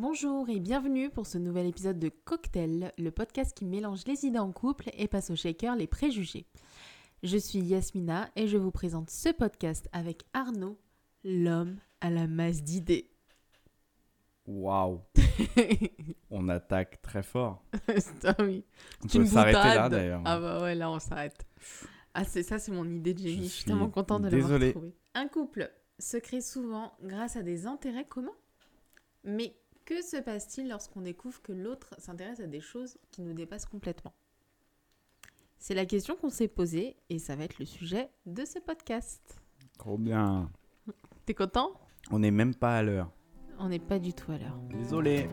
Bonjour et bienvenue pour ce nouvel épisode de Cocktail, le podcast qui mélange les idées en couple et passe au shaker les préjugés. Je suis Yasmina et je vous présente ce podcast avec Arnaud, l'homme à la masse d'idées. Waouh On attaque très fort. Oui. On peut s'arrêter là d'ailleurs. Ah bah ouais, là on s'arrête. Ah c'est ça, c'est mon idée de génie. Je suis tellement contente de l'avoir désolé. trouvée. Un couple se crée souvent grâce à des intérêts communs. Mais que se passe-t-il lorsqu'on découvre que l'autre s'intéresse à des choses qui nous dépassent complètement? C'est la question qu'on s'est posée et ça va être le sujet de ce podcast. Trop bien. T'es content? On n'est même pas à l'heure. On n'est pas du tout à l'heure. Désolé.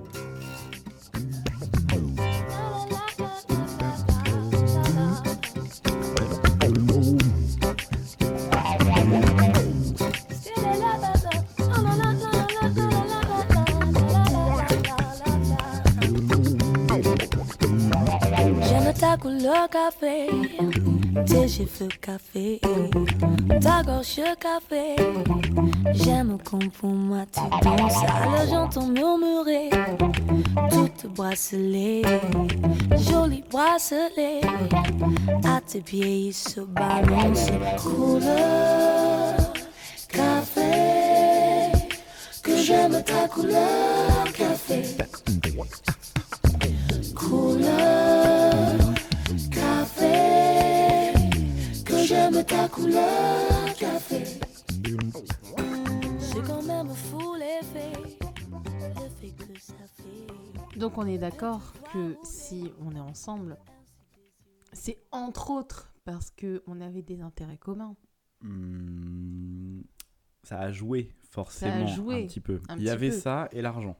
Couleur café, tes cheveux café, ta gorge café. J'aime comme pour moi tu danses, alors j'entends murmurer. Toutes bracelets, joli bracelet. À tes pieds il se balance, couleur café, que j'aime ta couleur café. Couleur ta couleur café. C'est quand même fou l'effet, l'effet que ça fait. Donc on est d'accord que si on est ensemble, c'est entre autres parce que on avait des intérêts communs. Hmm, ça a joué forcément joué un petit peu. un Il y petit avait peu. ça et l'argent.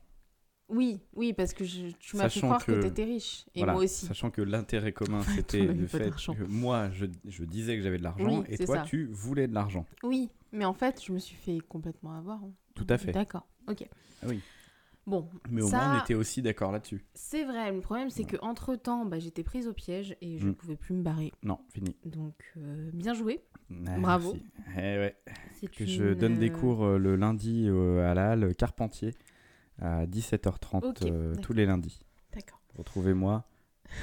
Oui, oui, parce que je- tu m'as fait croire que, que- t'étais riche. Et Voilà. moi aussi. Sachant que l'intérêt commun, c'était le fait que moi, je, je disais que j'avais de l'argent Oui, et toi, ça. tu voulais de l'argent. Oui, mais en fait, je me suis fait complètement avoir. hein. Tout à fait. D'accord, ok. Ah oui. Bon, Mais au ça, moins, on était aussi d'accord là-dessus. c'est vrai. Le problème, c'est que entre temps, bah, j'étais prise au piège et je ne Mm. pouvais plus me barrer. Non, fini. Donc, euh, bien joué. Ah, Bravo. merci. Eh ouais. Que je donne des euh, cours euh, le lundi euh, à la halle Carpentier à 17h30 Ok, euh, tous les lundis. D'accord. Retrouvez-moi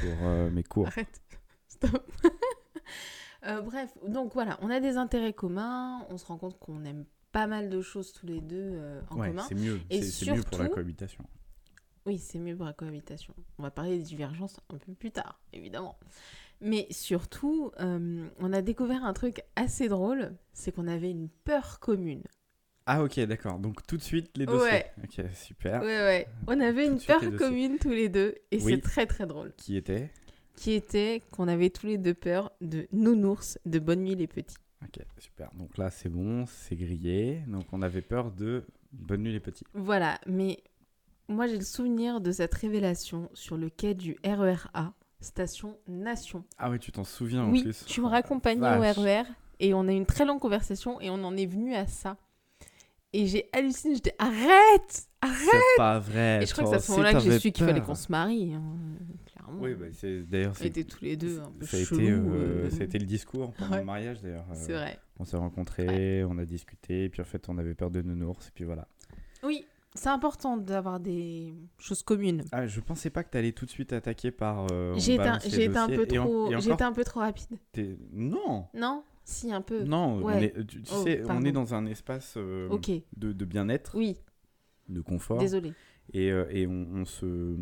pour euh, mes cours. Arrête. Stop. Euh, bref, donc voilà, on a des intérêts communs. On se rend compte qu'on aime pas mal de choses tous les deux en Ouais, commun. c'est mieux. Et C'est mieux pour la cohabitation. Oui, c'est mieux pour la cohabitation. On va parler des divergences un peu plus tard, évidemment. Mais surtout, on a découvert un truc assez drôle, c'est qu'on avait une peur commune. Ah ok, d'accord. Donc tout de suite les dossiers. Ouais. Ok, super. Ouais, ouais. On avait Tout une peur commune tous les deux, et Oui. c'est très très drôle. Qui était? Qui était qu'on avait tous les deux peur de nounours de Bonne Nuit les Petits. Ok, super. Donc là c'est bon, c'est grillé. Donc on avait peur de Bonne nuit les petits. Voilà, mais moi j'ai le souvenir de cette révélation sur le quai du RERA, station Nation. Ah oui, tu t'en souviens en Oui, plus. tu me raccompagnais au RER et on a eu une très longue conversation et on en est venu à ça. Et j'ai halluciné, j'étais arrête Arrête C'est pas vrai. Et je crois que c'est à ce moment-là que j'ai su qu'il fallait qu'on se marie, hein, clairement. Oui, bah, c'est d'ailleurs on c'est était tous les deux un peu ça a, chelous. été, euh, euh, ça a été le discours pendant Ouais. le mariage d'ailleurs. Euh, C'est vrai. On s'est rencontrés, on a discuté, puis en fait on avait peur de nounours, et puis voilà. Oui, c'est important d'avoir des choses communes. Ah, je pensais pas que t'allais tout de suite attaquer par. euh, J'ai été, un- balance les j'ai été un peu et trop, et j'ai été encore, un peu trop rapide. t'es- Non, Non Si, un peu. non, on ouais. est, tu, tu Oh, sais, on est dans un espace euh, de, de bien-être, oui, de confort, désolé. et, euh, et on, on se.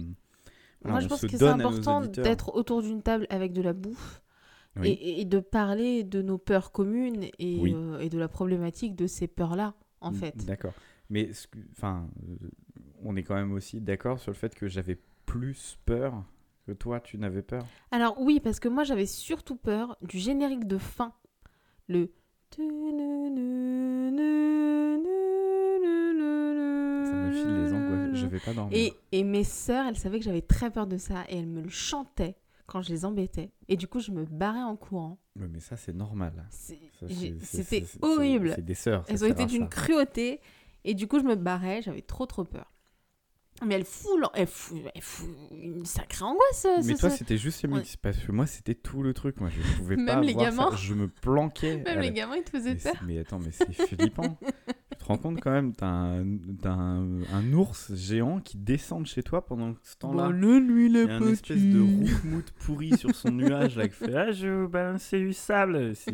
Moi, je on pense se que c'est important d'être autour d'une table avec de la bouffe Oui. et, et de parler de nos peurs communes et, Oui. euh, et de la problématique de ces peurs-là, en fait. D'accord. Mais enfin, euh, on est quand même aussi d'accord sur le fait que j'avais plus peur que toi, tu n'avais peur? Alors oui, parce que moi, j'avais surtout peur du générique de fin. Le... Ça me file les angoisses. Je vais pas dormir. Et, et mes sœurs, elles savaient que j'avais très peur de ça et elles me le chantaient quand je les embêtais. Et du coup, je me barrais en courant. Ouais, mais ça, c'est normal. C'était horrible. C'est des sœurs. Elles ont été d'une cruauté. Et du coup, je me barrais. J'avais trop, trop peur. Mais elle fout, elle fout, elle fout une sacrée angoisse. euh, Mais toi, c'était juste le mix. Parce que moi, c'était tout le truc. Moi, je pouvais Même pas les voir gamins ça. Je me planquais. Même les la- gamins, ils te faisaient mais, peur. mais attends, mais c'est flippant. te rends compte quand même, t'as un, t'as un, un ours géant qui descend de chez toi pendant ce temps-là. le lui Il y a une espèce de roukmout pourri sur son nuage là qui fait Ah, je vais vous balancer du sable. C'est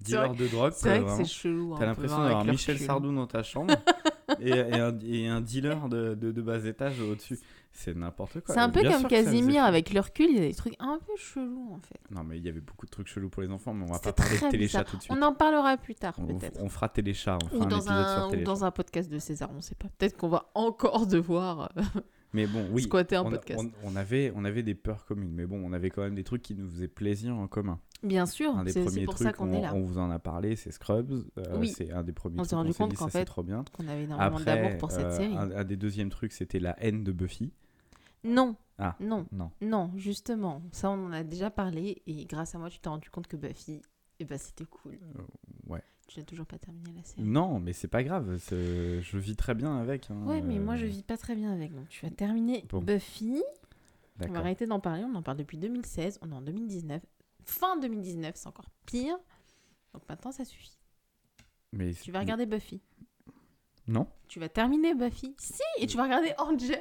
dealer de drogue. C'est vrai quoi, que vraiment. c'est chelou. T'as un peu, l'impression hein, d'avoir avec leur Michel cul. Sardou dans ta chambre et, et un, et un dealer de, de, de bas étage au-dessus. C'est n'importe quoi. C'est un peu Bien comme Casimir avec le recul, il y a des trucs un peu chelous en fait. Non, mais il y avait beaucoup de trucs chelous pour les enfants, mais on va pas parler de téléchat tout de suite. On en parlera plus tard peut-être. on fera téléchat, on fera Ou un dans, épisode un, sur ou dans un podcast de César, on sait pas. Peut-être qu'on va encore devoir euh, Mais bon, oui, squatter un on, podcast. on- on avait, on avait des peurs communes, mais bon, on avait quand même des trucs qui nous faisaient plaisir en commun. Bien sûr, Un des premiers pour trucs, ça qu'on on, est là. on vous en a parlé, c'est Scrubs. euh, Oui. C'est un des premiers On trucs rendu qu'on s'est compte dit, qu'en fait, trop bien. Qu'on avait énormément Après, d'amour pour cette euh, série. un, un des deuxièmes trucs, c'était la haine de Buffy. Non, Ah. non, Non. non, justement. Ça, on en a déjà parlé et grâce à moi, tu t'es rendu compte que Buffy, eh ben, c'était cool. Euh, ouais. Tu n'as toujours pas terminé la série. Non, mais c'est pas grave. Je vis très bien avec. hein, Ouais, mais moi, je vis pas très bien avec. Donc, tu vas terminer Bon. Buffy. On va arrêter d'en parler. On en parle depuis 2016. On est en 2019. Fin 2019, c'est encore pire. Donc maintenant, ça suffit. Mais Tu vas regarder Buffy. Non Tu vas terminer Buffy. Si, et tu vas regarder Angel.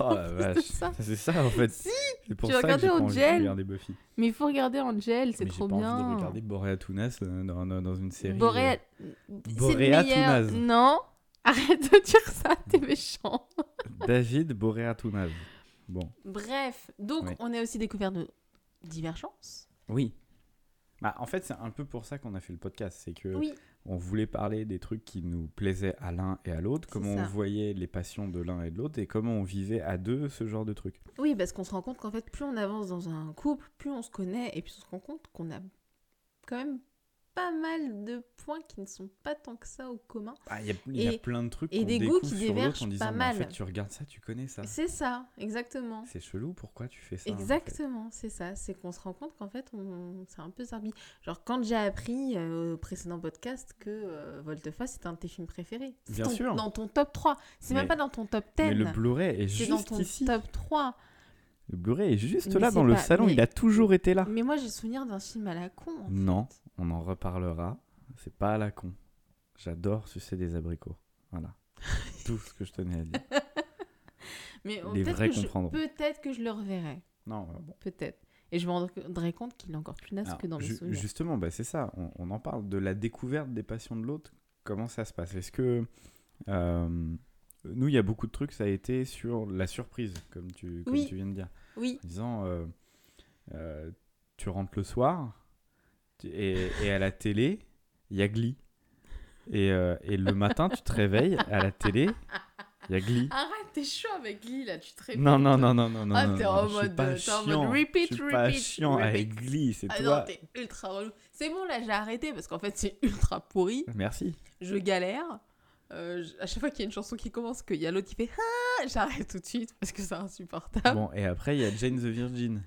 Oh la vache. C'est ça en fait. Si, C'est pour tu vas que j'ai regarder pas envie de Angel. regarder Buffy. mais il faut regarder Angel, c'est trop j'ai pas bien. envie de regarder Boreatunas euh, dans, dans, dans une série. Boréa... euh. Tounaz. Non, arrête de dire ça, t'es méchant. David Boreatunas. Bon. Bref, donc Oui. on a aussi découvert de divergences. Oui. Bah, en fait, c'est un peu pour ça qu'on a fait le podcast. C'est que Oui, on voulait parler des trucs qui nous plaisaient à l'un et à l'autre, comment ça. on voyait les passions de l'un et de l'autre et comment on vivait à deux ce genre de trucs. oui, parce qu'on se rend compte qu'en fait, plus on avance dans un couple, plus on se connaît, et puis on se rend compte qu'on a quand même pas mal de points qui ne sont pas tant que ça au commun. Ah, Il y, a- plein de trucs et des goûts qui divergent en disant pas mais en fait mal. tu regardes ça, tu connais ça. C'est ça, exactement. C'est chelou, pourquoi tu fais ça en fait? Exactement, c'est ça. C'est qu'on se rend compte qu'en fait, on... c'est un peu zarbi. Genre, quand j'ai appris euh, au précédent podcast que euh, Volteface est un de tes films préférés. C'est Bien ton- sûr. Dans ton top 3. C'est Mais- même pas dans ton top 10. Mais le Blu-ray est C'est juste dans ton ici. top 3. Le Blu-ray est juste Mais là dans le salon, mais- il a toujours été là. Mais moi, j'ai souvenir d'un film à la con. en Non, fait. on en reparlera. C'est pas à la con. J'adore sucer des abricots. Voilà. Tout ce que je tenais à dire. Mais Les peut-être vrais que, je... comprendront. peut-être que je le reverrai. Non, euh, bon. Peut-être. Et je me rendrai compte qu'il est encore plus naze que dans mes ju- souvenirs. justement, bah, c'est ça. On, on en parle de la découverte des passions de l'autre. Comment ça se passe? Est-ce que euh, nous, il y a beaucoup de trucs. Ça a été sur la surprise, comme tu, comme Oui. tu viens de dire. Oui, En disant, euh, euh, tu rentres le soir et, et à la télé, il y a Glee. Et, euh, et le matin, tu te réveilles à la télé, il y a Glee. arrête, t'es chaud avec Glee là, tu te réveilles. Non, non, non, non, non, non. Ah, non, t'es non, en pas en mode chiant. repeat, je suis pas repeat, chiant avec. Glee, c'est Ah non, toi. t'es ultra relou. C'est bon, là, j'ai arrêté parce qu'en fait, c'est ultra pourri. Merci. Je galère. Euh, à chaque fois qu'il y a une chanson qui commence, qu'il y a l'autre qui fait Ah J'arrête tout de suite parce que c'est insupportable. Bon, et après, il y a Jane the Virgin.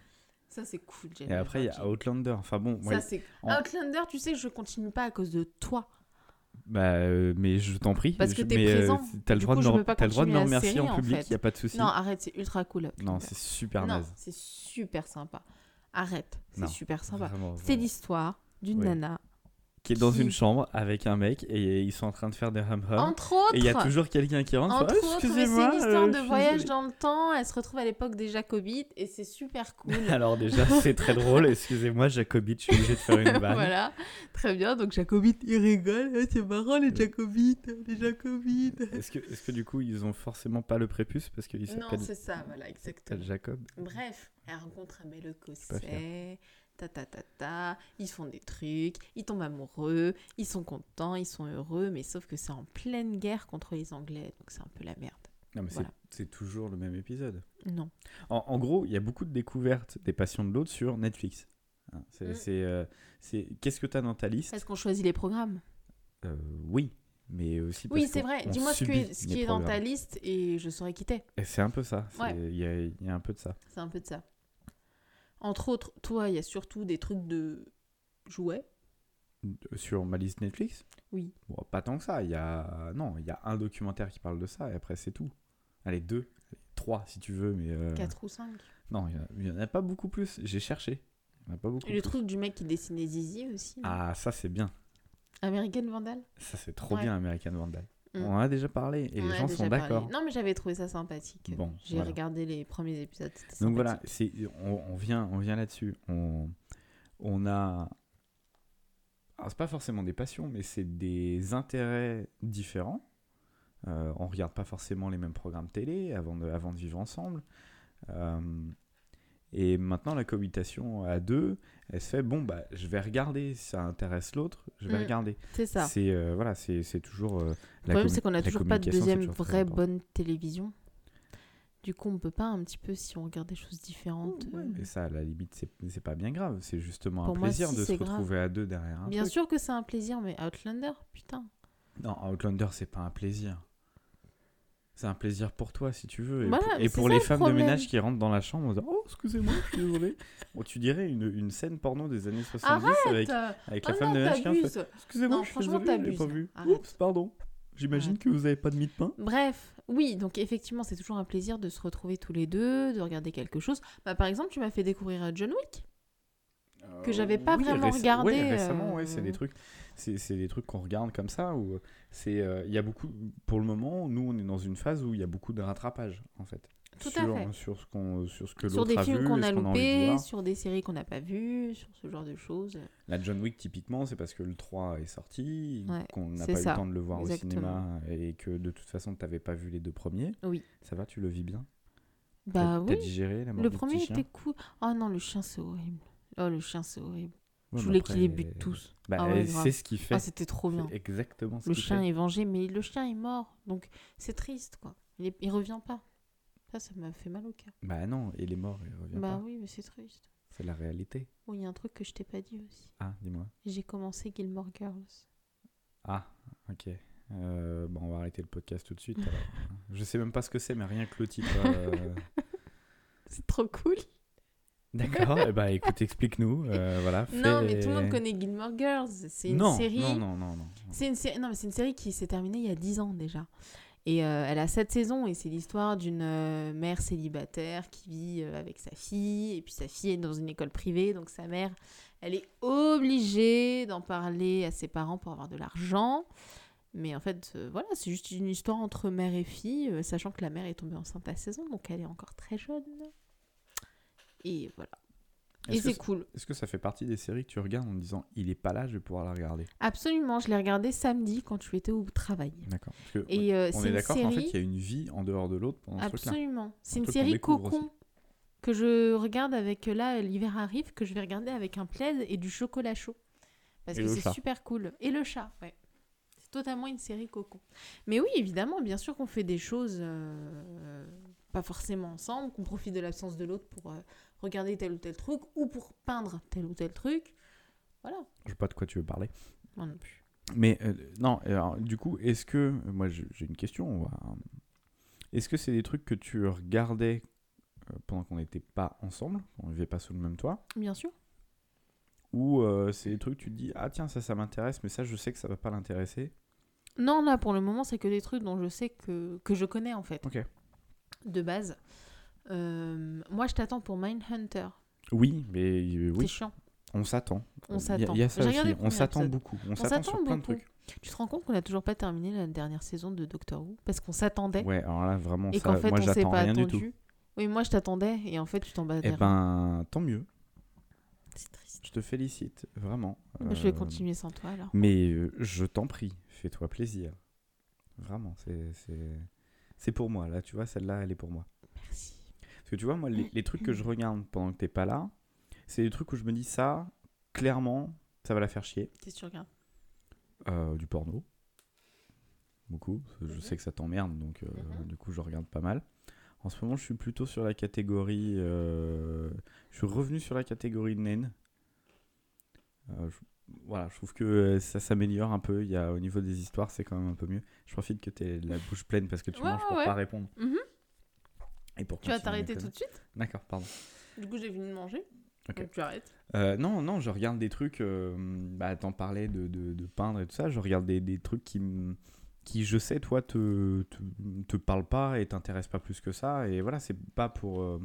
Ça, c'est cool, Jane Et après, il y a. Outlander. Enfin bon, moi, Ça, c'est. en- Outlander, tu sais que je continue pas à cause de toi. bah, euh, mais je t'en prie. Parce que je- t'es mais, euh, présent. t'as le Du droit coup, de je me peux pas t'as le droit de me remercier série, en en public, fait. il y a pas de souci. Non, arrête, c'est ultra cool. Non, c'est super Non, naze. c'est super sympa. Arrête, c'est Non, super sympa. Vraiment, C'est vraiment. l'histoire d'une Oui. nana. Qui est dans qui- une chambre avec un mec et ils sont en train de faire des hum hum. Entre autres. Et il y a toujours quelqu'un qui rentre. Entre Ah, autres, c'est une histoire euh, de voyage dans le temps. Elle se retrouve à l'époque des Jacobites et c'est super cool. Alors déjà, c'est très drôle. Excusez-moi, Jacobite, je suis obligé de faire une vanne. voilà, très bien. Donc Jacobite, il rigole. Ah, c'est marrant les. Jacobites, les Jacobites. Est-ce que, est que du coup, ils ont forcément pas le prépuce parce qu'ils Non, s'appellent c'est ça, voilà, exactement. Jacob? Bref, elle rencontre un écossais. Ta ta ta ta, ils font des trucs, ils tombent amoureux, ils sont contents, ils sont heureux, mais sauf que c'est en pleine guerre contre les Anglais, donc c'est un peu la merde. Non, mais c'est- Voilà. c'est toujours le même épisode. Non. En, en gros, il y a beaucoup de découvertes des passions de l'autre sur Netflix. Hein, C'est, Mm. euh, c'est- Qu'est-ce que tu as dans ta liste? Est-ce qu'on choisit les programmes? Euh, Oui, mais aussi parce Oui, c'est vrai. Dis-moi ce, que- subit ce qui est dans ta liste et je saurais qui t'es. Et c'est un peu ça. c'est- Ouais. Il y, a, il y a un peu de ça. C'est un peu de ça. Entre autres, toi, il y a surtout des trucs de jouets. Sur ma liste Netflix? Oui. Bon, Pas tant que ça. Il y a... Non, il y a un documentaire qui parle de ça et après, c'est tout. Allez, deux. Allez, trois si tu veux, mais... euh, 4 ou 5. Non, il y en a- en pas beaucoup plus. J'ai cherché. Il y en a pas beaucoup le plus. truc du mec qui dessinait Zizi aussi. Ah, ça c'est bien. American Vandal? Ça c'est trop Ouais. bien, American Vandal. Mm. On en a déjà parlé et On les gens sont d'accord. Non, mais j'avais trouvé ça sympathique. Bon, J'ai voilà. regardé les premiers épisodes. Donc voilà, on, on vient, on vient là-dessus. On, on a. Alors, c'est pas forcément des passions, mais c'est des intérêts différents. Euh, on regarde pas forcément les mêmes programmes télé avant de, avant de vivre ensemble. Euh, et maintenant, la cohabitation à deux, elle se fait bon, bah, je vais regarder si ça intéresse l'autre, je vais Mm. regarder. C'est ça. C'est euh, voilà, c'est, toujours. euh, Le problème, c'est qu'on a la toujours pas de deuxième vraie bonne télévision. Du coup, on peut pas un petit peu, si on regarde des choses différentes. Ouais, euh, ça, à la limite, c'est, pas bien grave. C'est justement Pour un moi, plaisir si, de se grave. retrouver à deux derrière un Bien truc. sûr que c'est un plaisir, mais Outlander, putain. Non, Outlander, c'est pas un plaisir. C'est un plaisir pour toi, si tu veux. Et Voilà, pour, mais et c'est pour ça les le femmes problème. de ménage qui rentrent dans la chambre en disant Oh, excusez-moi, je suis désolé. bon, tu dirais une, une scène porno des années 70 avec, Arrête avec Oh la femme de ménage qui rentre, Excusez-moi, je suis franchement, désolé, je l'ai pas vu. Arrête. Oups, pardon. J'imagine que vous avez pas de mie de pain. Bref, oui, donc effectivement, c'est toujours un plaisir de se retrouver tous les deux, de regarder quelque chose. Bah, par exemple, tu m'as fait découvrir euh, John Wick. Que j'avais pas vraiment regardé, ouais, récemment, ouais, euh, c'est des trucs, c'est des trucs qu'on regarde comme ça où c'est, euh, il y a beaucoup, pour le moment, nous on est dans une phase où il y a beaucoup de rattrapage en fait. Tout à sur, fait. sur ce qu'on, sur ce que Sur des a films qu'on a loupés, sur des séries qu'on n'a pas vues, sur ce genre de choses. La John Wick, typiquement, c'est parce que le 3 est sorti, Ouais, qu'on n'a pas eu le temps de le voir exactement. au cinéma et que de toute façon, tu n'avais pas vu les deux premiers. Oui. Ça va, tu le vis bien? Bah T'as oui. digéré la mort Le du premier était cool. Oh non, le chien, c'est horrible. Oh, le chien, c'est horrible. Je voulais qu'il les bute tous. Bah, Ah ouais, c'est ce qu'il fait. Ah, c'était trop bien. C'est exactement ce Le chien fait. est vengé, mais le chien est mort. Donc, c'est triste, quoi. Il, est- il revient pas. Ça, ça m'a fait mal au cœur. Bah non, il est mort, il revient Bah pas. oui, mais c'est triste. C'est la réalité. Bon, il y a un truc que je t'ai pas dit aussi. Ah, dis-moi. J'ai commencé Gilmore Girls. Ah, ok. Euh, bon, on va arrêter le podcast tout de suite. alors. Je sais même pas ce que c'est, mais rien que le titre. euh, C'est trop cool. D'accord, et bah écoute, explique-nous. euh, voilà, Non, mais tout le monde connaît Gilmore Girls. C'est une non, série. Non, non, non, non. C'est une une série qui s'est terminée il y a 10 ans déjà. Et euh, elle a 7 saisons et c'est l'histoire d'une euh, mère célibataire qui vit avec sa fille. Et puis sa fille est dans une école privée, donc sa mère, elle est obligée d'en parler à ses parents pour avoir de l'argent. Mais en fait, euh, voilà, c'est juste une histoire entre mère et fille, euh, sachant que la mère est tombée enceinte à 16 ans, donc elle est encore très jeune. Et voilà. Et c'est cool. Est-ce que ça fait partie des séries que tu regardes en te disant il est pas là, je vais pouvoir la regarder? Absolument, je l'ai regardé samedi quand tu étais au travail. D'accord. Et euh, on c'est est d'accord qu'en fait, série. il y a une vie en dehors de l'autre pendant ce truc-là. Absolument. C'est Un une série cocon aussi. que je regarde avec euh, là l'hiver arrive que je vais regarder avec un plaid et du chocolat chaud parce Et que c'est super cool et le chat ouais c'est totalement une série cocon mais oui évidemment bien sûr qu'on fait des choses euh, pas forcément ensemble qu'on profite de l'absence de l'autre pour euh, regarder tel ou tel truc ou pour peindre tel ou tel truc voilà Je sais pas de quoi tu veux parler. moi non plus Mais euh, non, alors, du coup, est-ce que. Moi, j'ai une question. on va- Est-ce que c'est des trucs que tu regardais euh, pendant qu'on n'était pas ensemble, qu'on ne vivait pas sous le même toit? Bien sûr Ou euh, c'est des trucs que tu te dis Ah, tiens, ça, ça m'intéresse, mais ça, je sais que ça va pas l'intéresser? Non là pour le moment c'est que des trucs dont je sais que que je connais en fait Ok. de base Euh, moi je t'attends pour Mindhunter Oui, mais euh, c'est oui, chiant on s'attend. On s'attend. Il y a ça J'ai aussi, regardé le on s'attend beaucoup. On, On s'attend sur s'attend plein de beaucoup. trucs. Tu te rends compte qu'on n'a toujours pas terminé la dernière saison de Doctor Who? Parce qu'on s'attendait Ouais, alors là, vraiment, et ça, qu'en fait moi, on s'est pas rien du tout. attendu. Oui, moi je t'attendais et en fait tu t'en bats Eh ben, tant mieux. C'est triste. Je te félicite, vraiment. Bah, je vais Euh, continuer sans toi alors. Mais euh, je t'en prie, fais-toi plaisir. Vraiment, c'est c'est- c'est pour moi. Là, tu vois, celle-là, elle est pour moi. Que tu vois, moi, les, les trucs que je regarde pendant que t'es pas là, c'est des trucs où je me dis ça, clairement, ça va la faire chier. Qu'est-ce que tu regardes? Euh, du porno. Beaucoup. Je Mhm. sais que ça t'emmerde, donc euh, Mhm. du coup, je regarde pas mal. En ce moment, je suis plutôt sur la catégorie. euh, je suis revenu sur la catégorie naine. Euh, je- voilà, je trouve que ça s'améliore un peu. Il y a, au niveau des histoires, c'est quand même un peu mieux. Je profite que tu aies la bouche pleine parce que tu Ouais, manges pour ouais. pas répondre. Mhm. Et pour Tu vas t'arrêter tout de suite? D'accord, pardon. Du coup j'ai fini de manger. Ok. Donc tu arrêtes. Euh, non, non, je regarde des trucs. Euh, bah, t'en parlais de, de, de peindre et tout ça. Je regarde des, des trucs qui, qui, je sais, toi, te, te, te parlent pas et t'intéressent pas plus que ça. Et voilà, c'est pas pour. euh,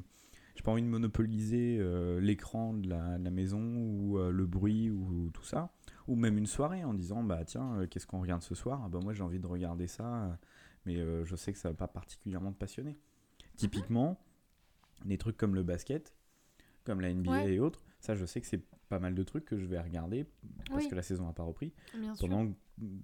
j'ai pas envie de monopoliser euh, l'écran de la, de la maison ou euh, le bruit ou, tout ça. Ou même une soirée en disant bah tiens, euh, qu'est-ce qu'on regarde ce soir? Ah, bah, Moi j'ai envie de regarder ça, mais euh, je sais que ça va pas particulièrement te passionner. Typiquement, des trucs comme le basket, comme la NBA Ouais. et autres, ça je sais que c'est pas mal de trucs que je vais regarder parce Oui. que la saison n'a pas repris. Bien sûr. Pendant que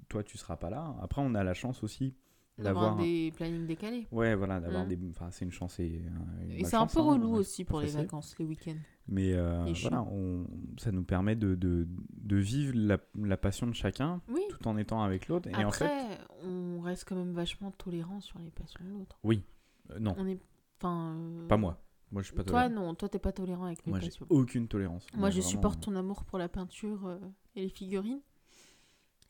toi tu seras pas là. Après on a la chance aussi D'avoir des plannings décalés. Ouais, voilà, d'avoir Mm. des. Enfin, c'est une chance et. euh, une Et c'est un peu hein, relou aussi pour les vacances, les week-ends. Mais euh, voilà, on, ça nous permet de, de, de vivre la, la passion de chacun Oui. tout en étant avec l'autre. Et Après, en fait, on reste quand même vachement tolérant sur les passions de l'autre. oui, euh, non, On est. Enfin. euh, pas moi. Moi, je suis pas Toi, non. Toi, t'es pas tolérant avec les Moi, j'ai passions. aucune tolérance. Moi, je vraiment, supporte euh, ton amour pour la peinture euh, et les figurines.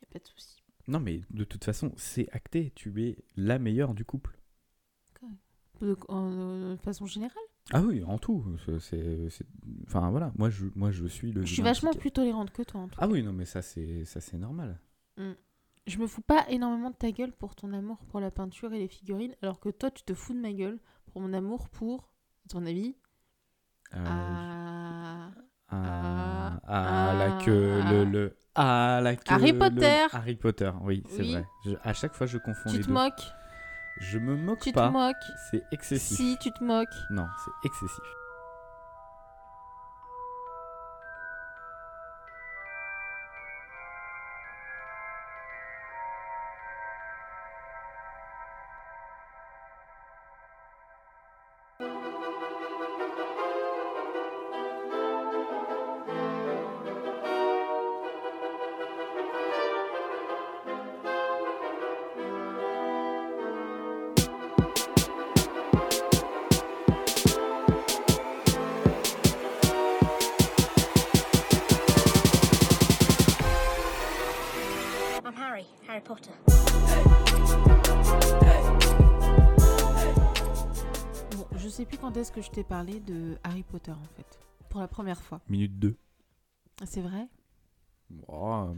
Y a pas de souci. Non, mais de toute façon, c'est acté. Tu es la meilleure du couple. De, en- de façon générale. Ah oui, en tout. c'est- c'est- c'est- Enfin, voilà. Moi, je, moi, je suis le. Je suis vilain vachement plus tolérante que toi, en tout Ah oui, non, mais ça, c'est ça, c'est normal. Je me fous pas énormément de ta gueule pour ton amour pour la peinture et les figurines, alors que toi, tu te fous de ma gueule pour mon amour pour, à ton avis, Euh, à... Ah, Ah, ah, la queue, ah. le, le, ah, la queue, Harry le- Potter. Harry Potter, oui, c'est Oui. vrai. Je- à chaque fois, je confonds Tu les te deux. moques Je me moque Tu pas. te moques C'est excessif. Si, tu te moques. Non, c'est excessif. Harry, Harry Potter. Bon, je sais plus quand est-ce que je t'ai parlé de Harry Potter, en fait. Pour la première fois. Minute 2. C'est vrai? Oh,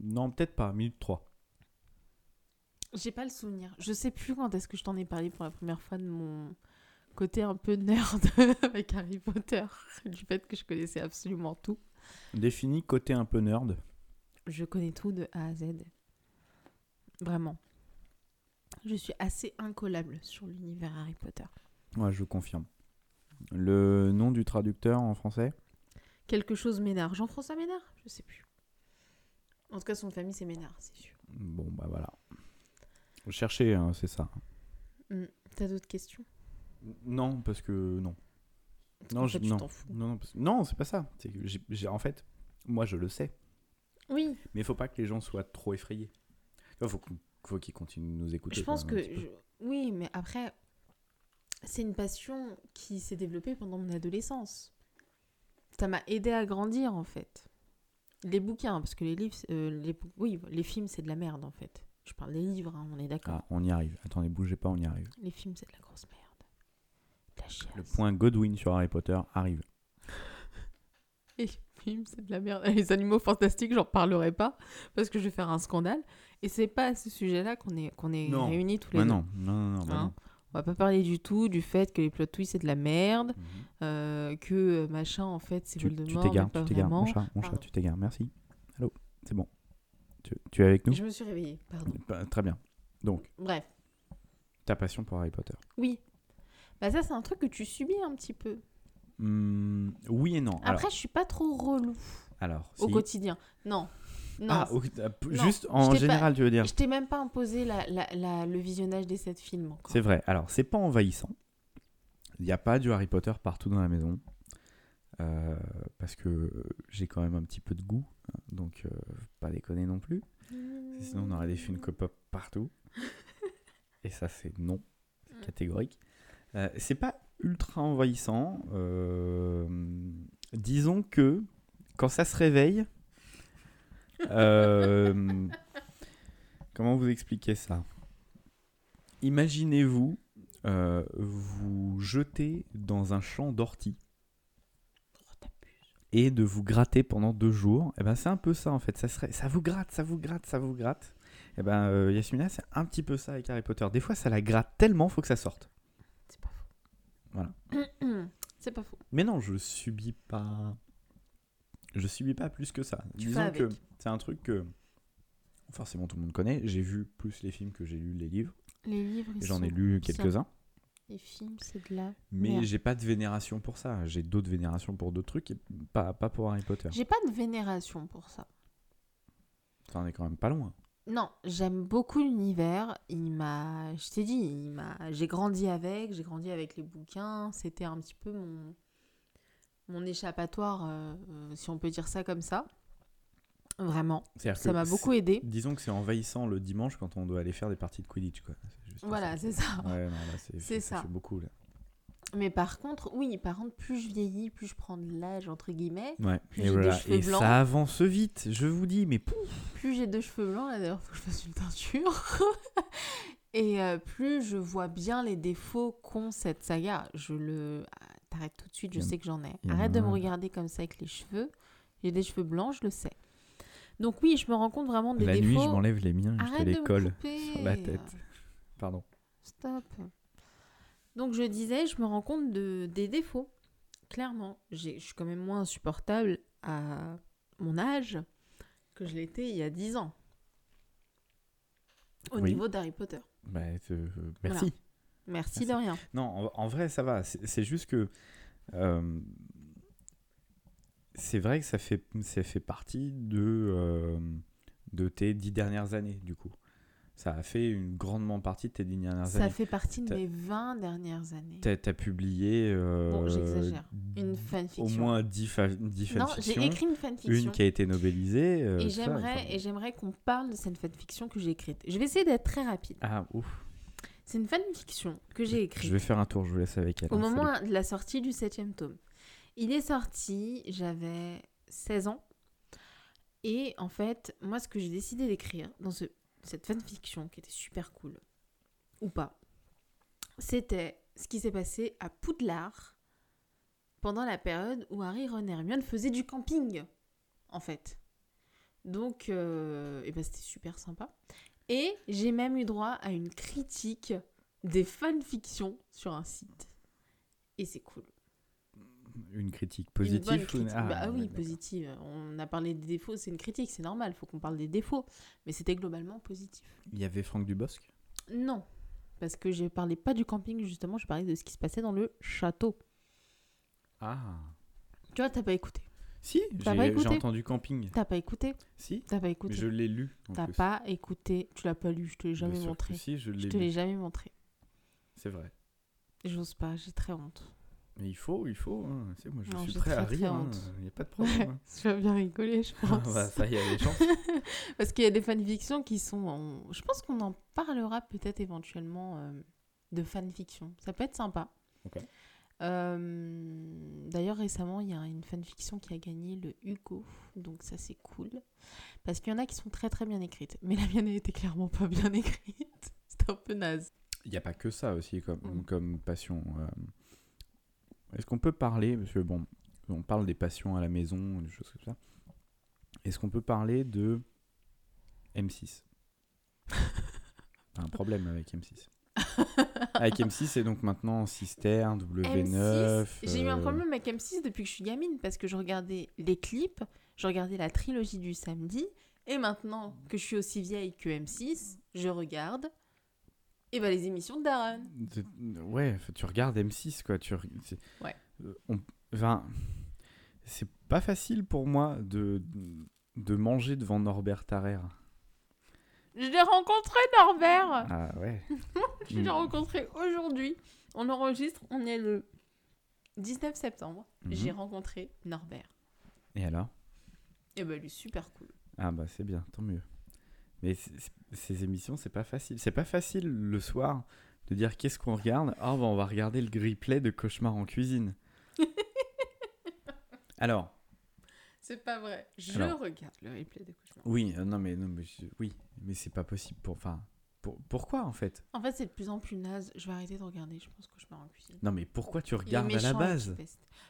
non, peut-être pas. Minute 3. J'ai pas le souvenir. Je sais plus quand est-ce que je t'en ai parlé pour la première fois de mon côté un peu nerd avec Harry Potter. Du fait que je connaissais absolument tout. Défini côté un peu nerd. Je connais tout de A à Z. Vraiment. Je suis assez incollable sur l'univers Harry Potter. Ouais, je confirme. Le nom du traducteur en français? Quelque chose Ménard. Jean-François Ménard? Je sais plus. En tout cas, son famille, c'est Ménard, c'est sûr. Bon, bah voilà. Cherchez, hein, c'est ça. Hmm. T'as d'autres questions? Non, parce que non. Non, je- non. fous. Non, non, parce- non, c'est pas ça. En fait, moi je le sais, Oui, mais il faut pas que les gens soient trop effrayés. Il faut, qu'ils continuent de nous écouter. je pense que... je- Oui, mais après, c'est une passion qui s'est développée pendant mon adolescence. Ça m'a aidé à grandir, en fait. Les bouquins, parce que les livres... euh, les... Oui, les films, c'est de la merde, en fait. Je parle des livres, hein, on est d'accord. Ah, on y arrive. Attendez, bougez pas, on y arrive. Les films, c'est de la grosse merde. De la chiasse. Le point Godwin sur Harry Potter arrive. Et c'est de la merde. Les animaux fantastiques, j'en parlerai pas parce que je vais faire un scandale. Et c'est pas à ce sujet-là qu'on est, qu'on est Non. réunis tous les Bah deux. non, non, non, non, bah Hein non. On va pas parler du tout du fait que les plot twists c'est de la merde, Mhm. euh, que euh, machin en fait c'est Tu tu Voldemort, t'égares, tu t'égares, mon chat, mon chat, tu t'égares, merci. Allô, c'est bon. Tu, tu es avec nous? Je me suis réveillée, pardon. Bah, Très bien. Donc, Bref, ta passion pour Harry Potter. oui. Bah ça c'est un truc que tu subis un petit peu. Hmm, oui et non. Après alors, je suis pas trop relou alors au si- quotidien. Non. Non. Ah, Non, juste en pas- général, tu veux dire Je t'ai même pas imposé la, la- la- le visionnage des sept films. C'est vrai. Alors, c'est pas envahissant. Il n'y a pas du Harry Potter partout dans la maison. Euh, parce que j'ai quand même un petit peu de goût. hein, Donc, euh, pas déconner non plus. Sinon, on aurait des Funko Pop partout. Et ça, c'est non. C'est catégorique. Euh, c'est pas ultra envahissant. Euh, disons que quand ça se réveille. euh, comment vous expliquer ça? Imaginez-vous euh, vous jeter dans un champ d'ortie et de vous gratter pendant deux jours, et ben c'est un peu ça en fait. Ça, serait, ça vous gratte, ça vous gratte, ça vous gratte. Et ben euh, Yasmina, c'est un petit peu ça avec Harry Potter. Des fois, ça la gratte tellement, faut que ça sorte. Voilà. c'est pas faux. Mais non, je subis pas. je subis pas plus que ça. Tu Disons que c'est un truc que forcément tout le monde connaît. J'ai vu plus les films que j'ai lu les livres. Les livres, J'en ai lu quelques-uns. Les films, c'est de la Mais j'ai pas de vénération pour ça. J'ai d'autres vénérations pour d'autres trucs et pas, pas pour Harry Potter. J'ai pas de vénération pour ça. Ça en est quand même pas loin. Non, j'aime beaucoup l'univers. Il m'a, je t'ai dit, il m'a, j'ai grandi avec, j'ai grandi avec les bouquins. C'était un petit peu mon, mon échappatoire, euh, euh, si on peut dire ça comme ça. Vraiment, ça m'a beaucoup aidé. Disons que c'est envahissant le dimanche quand on doit aller faire des parties de Quidditch. Quoi. Voilà, ça. c'est ça. Ouais, c'est, ça. beaucoup. Là. Mais par contre, oui, par contre, plus je vieillis, plus je prends de l'âge entre guillemets, Ouais. Plus Et voilà. cheveux Et blancs. ça avance vite, je vous dis, mais pouf, plus j'ai de cheveux blancs. Là, d'ailleurs, faut que je fasse une teinture. Et euh, plus je vois bien les défauts qu'ont cette saga. Je le, ah, t'arrêtes tout de suite. Je sais que j'en ai. Arrête de me regarder comme ça avec les cheveux. J'ai des cheveux blancs, je le sais. Donc oui, je me rends compte vraiment des la défauts. nuit, je m'enlève les miens, je te Arrête les colle sur la tête. Pardon. Stop. Donc je disais, je me rends compte de, des défauts. Clairement, je suis quand même moins insupportable à mon âge que je l'étais il y a 10 ans. Au Oui. niveau d'Harry Potter. Bah, euh, merci. Merci, Merci. de rien. Non, en, en vrai, ça va. C'est c'est juste que. euh, c'est vrai que ça fait, ça fait partie de, euh, de tes dix dernières années, du coup. Ça a fait une grandement partie de tes dernières Ça années. fait partie de mes 20 dernières années. T'as as publié. euh, Bon, j'exagère. Une fanfiction. Au moins 10, fa 10 non, fanfictions. j'ai écrit une fanfiction. Une qui a été nobelisée. euh, et ça, j'aimerais qu'on parle de cette fanfiction que j'ai écrite. Je vais essayer d'être très rapide. Ah, ouf. C'est une fanfiction que j'ai écrite. Je vais faire un tour, je vous laisse avec elle. Au hein, moment salut. de la sortie du septième tome. Il est sorti, j'avais 16 ans. Et en fait, moi, ce que j'ai décidé d'écrire dans ce, cette fanfiction, qui était super cool, ou pas, c'était ce qui s'est passé à Poudlard pendant la période où Harry, Ron et Hermione faisaient du camping, en fait. Donc, euh, et ben, c'était super sympa. Et j'ai même eu droit à une critique des fanfictions sur un site. Et c'est cool. Une critique Une positive ou- critique. Ah, bah oui, d'accord. positive. On a parlé des défauts, c'est une critique, c'est normal, il faut qu'on parle des défauts. Mais c'était globalement positif. Il y avait Franck Dubosc? Non, parce que je parlais pas du camping justement, je parlais de ce qui se passait dans le château. Ah. Tu vois, t'as pas écouté. Si, j'ai entendu camping. T'as pas écouté Si, T'as pas écouté je l'ai lu. T'as pas écouté. Tu l'as pas lu, je te l'ai jamais montré. Si, je Je te l'ai jamais montré. C'est vrai. J'ose pas, j'ai très honte. Mais il faut, il faut. hein. Sais, moi, je Non, suis prêt à rire. Il honte. n'y a pas de problème. hein. tu vas bien rigoler, je Ah, pense. bah, ça y est, les chances. Parce qu'il y a des fanfictions qui sont. en- Je pense qu'on en parlera peut-être éventuellement euh, de fanfiction. Ça peut être sympa. Euh, D'ailleurs, récemment, il y a une fanfiction qui a gagné le Hugo. Donc, ça, c'est cool. Parce qu'il y en a qui sont très très bien écrites. Mais la mienne, elle était clairement pas bien écrite. C'était un peu naze. Il n'y a pas que ça aussi comme, Mm. comme passion. euh. Est-ce qu'on peut parler, parce que bon, on parle des passions à la maison, des choses comme ça. Est-ce qu'on peut parler de M6 T'as un problème avec M6. avec M6 et donc maintenant Sister, W9. M6, j'ai eu un euh, problème avec M6 depuis que je suis gamine parce que je regardais les clips, je regardais la trilogie du samedi et maintenant que je suis aussi vieille que M6, je regarde et ben les émissions de Darren. Ouais, tu regardes M6 quoi. Tu, Ouais. euh, on- enfin, c'est pas facile pour moi de, de manger devant Norbert Tarrer. Je l'ai rencontré Norbert. Ah ouais. Je l'ai rencontré aujourd'hui. On enregistre, on est le 19 septembre. Mhm. J'ai rencontré Norbert. Et alors? Et ben lui super cool. Ah bah c'est bien, tant mieux. Mais ces émissions, c'est pas facile. C'est pas facile le soir de dire qu'est-ce qu'on regarde. Ah bah on va regarder le replay de Cauchemar en cuisine. Alors, C'est pas vrai. Je Alors. regarde le replay de Cauchemar. oui, euh, non mais non mais je- oui, mais c'est pas possible pour enfin pour, pourquoi en fait? En fait, c'est de plus en plus naze. Je vais arrêter de regarder. Je pense pars en cuisine. Non mais pourquoi tu regardes à la base?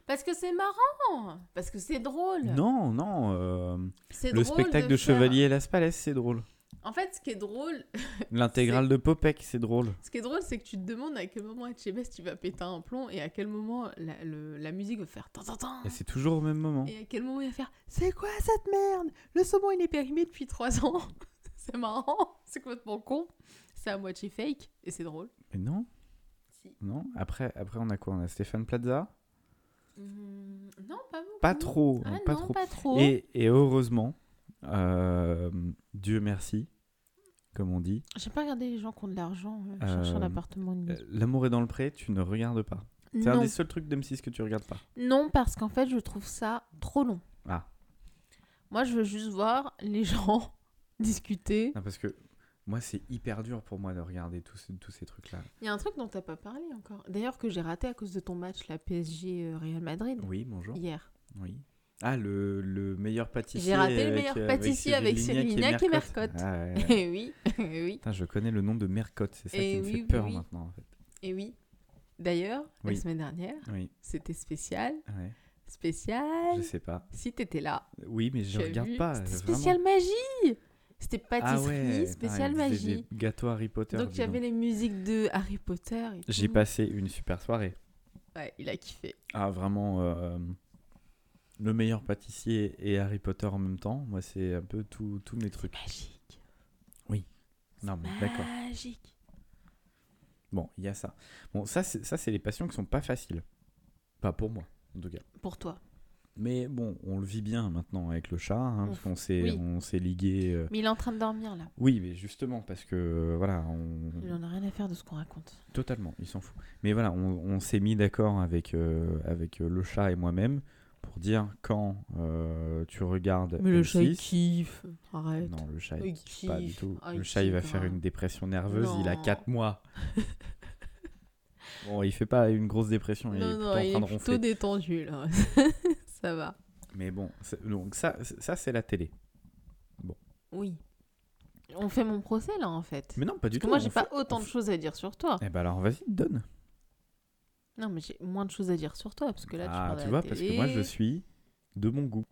Parce que c'est marrant. Parce que c'est drôle. Non, non, euh, le drôle spectacle de, faire- Chevalier Las Palais, c'est drôle. En fait, ce qui est drôle, L'intégrale de Popek, c'est drôle. ce qui est drôle, c'est que tu te demandes à quel moment Etchebest tu vas péter un plomb et à quel moment la, le- la musique va faire tan tan tan. Et c'est toujours au même moment. Et à quel moment il va faire C'est quoi cette merde? Le saumon il est périmé depuis 3 ans. c'est marrant, c'est complètement con. C'est à moitié fake et c'est drôle. Mais non, Si. non. Après, après, on a quoi? On a Stéphane Plaza? Hum, non, pas beaucoup. Pas trop, Ah pas non, trop. pas trop. Et, et heureusement, euh, Dieu merci, comme on dit, J'ai pas regardé les gens qui ont de l'argent euh, cherchant Euh, un appartement euh, L'amour est dans le pré, tu ne regardes pas. C'est un des seuls trucs d'M6 que tu regardes pas. non, parce qu'en fait, je trouve ça trop long. Ah. Moi, je veux juste voir les gens discuter. Non, parce que moi, c'est hyper dur pour moi de regarder tous ces, tous ces trucs-là. Il y a un truc dont t'as pas parlé encore. D'ailleurs, que j'ai raté à cause de ton match, la PSG euh, Real Madrid, Oui, bonjour. hier. Oui. Ah, le, le meilleur pâtissier. J'ai raté le meilleur avec pâtissier avec Cyril Cyril Lignac et Mercotte. Ah, ouais, ouais. Eh oui, eh oui, Putain, je connais le nom de Mercotte, c'est ça Eh qui me oui, fait oui, peur oui. maintenant en fait. et oui. D'ailleurs, Oui. la semaine dernière, c'était spécial. ouais, Spécial. je sais pas. Si t'étais là. Oui, mais je regarde vu, pas. C'était euh, vraiment. spécial magie. C'était pâtisserie, Ah ouais, spécial magie. Des gâteaux Harry Potter. Donc il y avait les musiques de Harry Potter. et J'ai passé une super soirée. Ouais, il a kiffé. Ah, vraiment, euh, le meilleur pâtissier et Harry Potter en même temps. Moi, c'est un peu tous mes trucs. Magique. Non, mais d'accord. Magique. Bon, il y a ça. Bon, ça, c'est ça, c'est les passions qui sont pas faciles. Pas pour moi, en tout cas. Pour toi. Mais bon, on le vit bien maintenant avec le chat, hein, parce Ouf, qu'on s'est oui. on s'est ligué. euh, Mais il est en train de dormir là. Oui, mais justement, parce que euh, voilà, on... Il en a rien à faire de ce qu'on raconte. totalement, il s'en fout. Mais voilà, on, on s'est mis d'accord avec, euh, avec le chat et moi-même pour dire quand euh, tu regardes. Mais le chat il M6 kiffe. Arrête. Non, le chat, il Il kiffe pas du tout. Ah, le il chat, il va faire une dépression nerveuse. Il a Non. 4 mois. bon, il fait pas une grosse dépression. il est non, non, en il train est de plutôt détendu là. Ça va. Mais bon, donc ça, c'est- ça c'est la télé. Oui. On fait mon procès là en fait. Mais non, pas du Parce que tout. moi on j'ai fait- pas autant de choses à dire sur toi. Eh ben alors, vas-y, donne. Non mais j'ai moins de choses à dire sur toi parce que là tu ah, tu la vois, parce que moi, je suis de mon goût.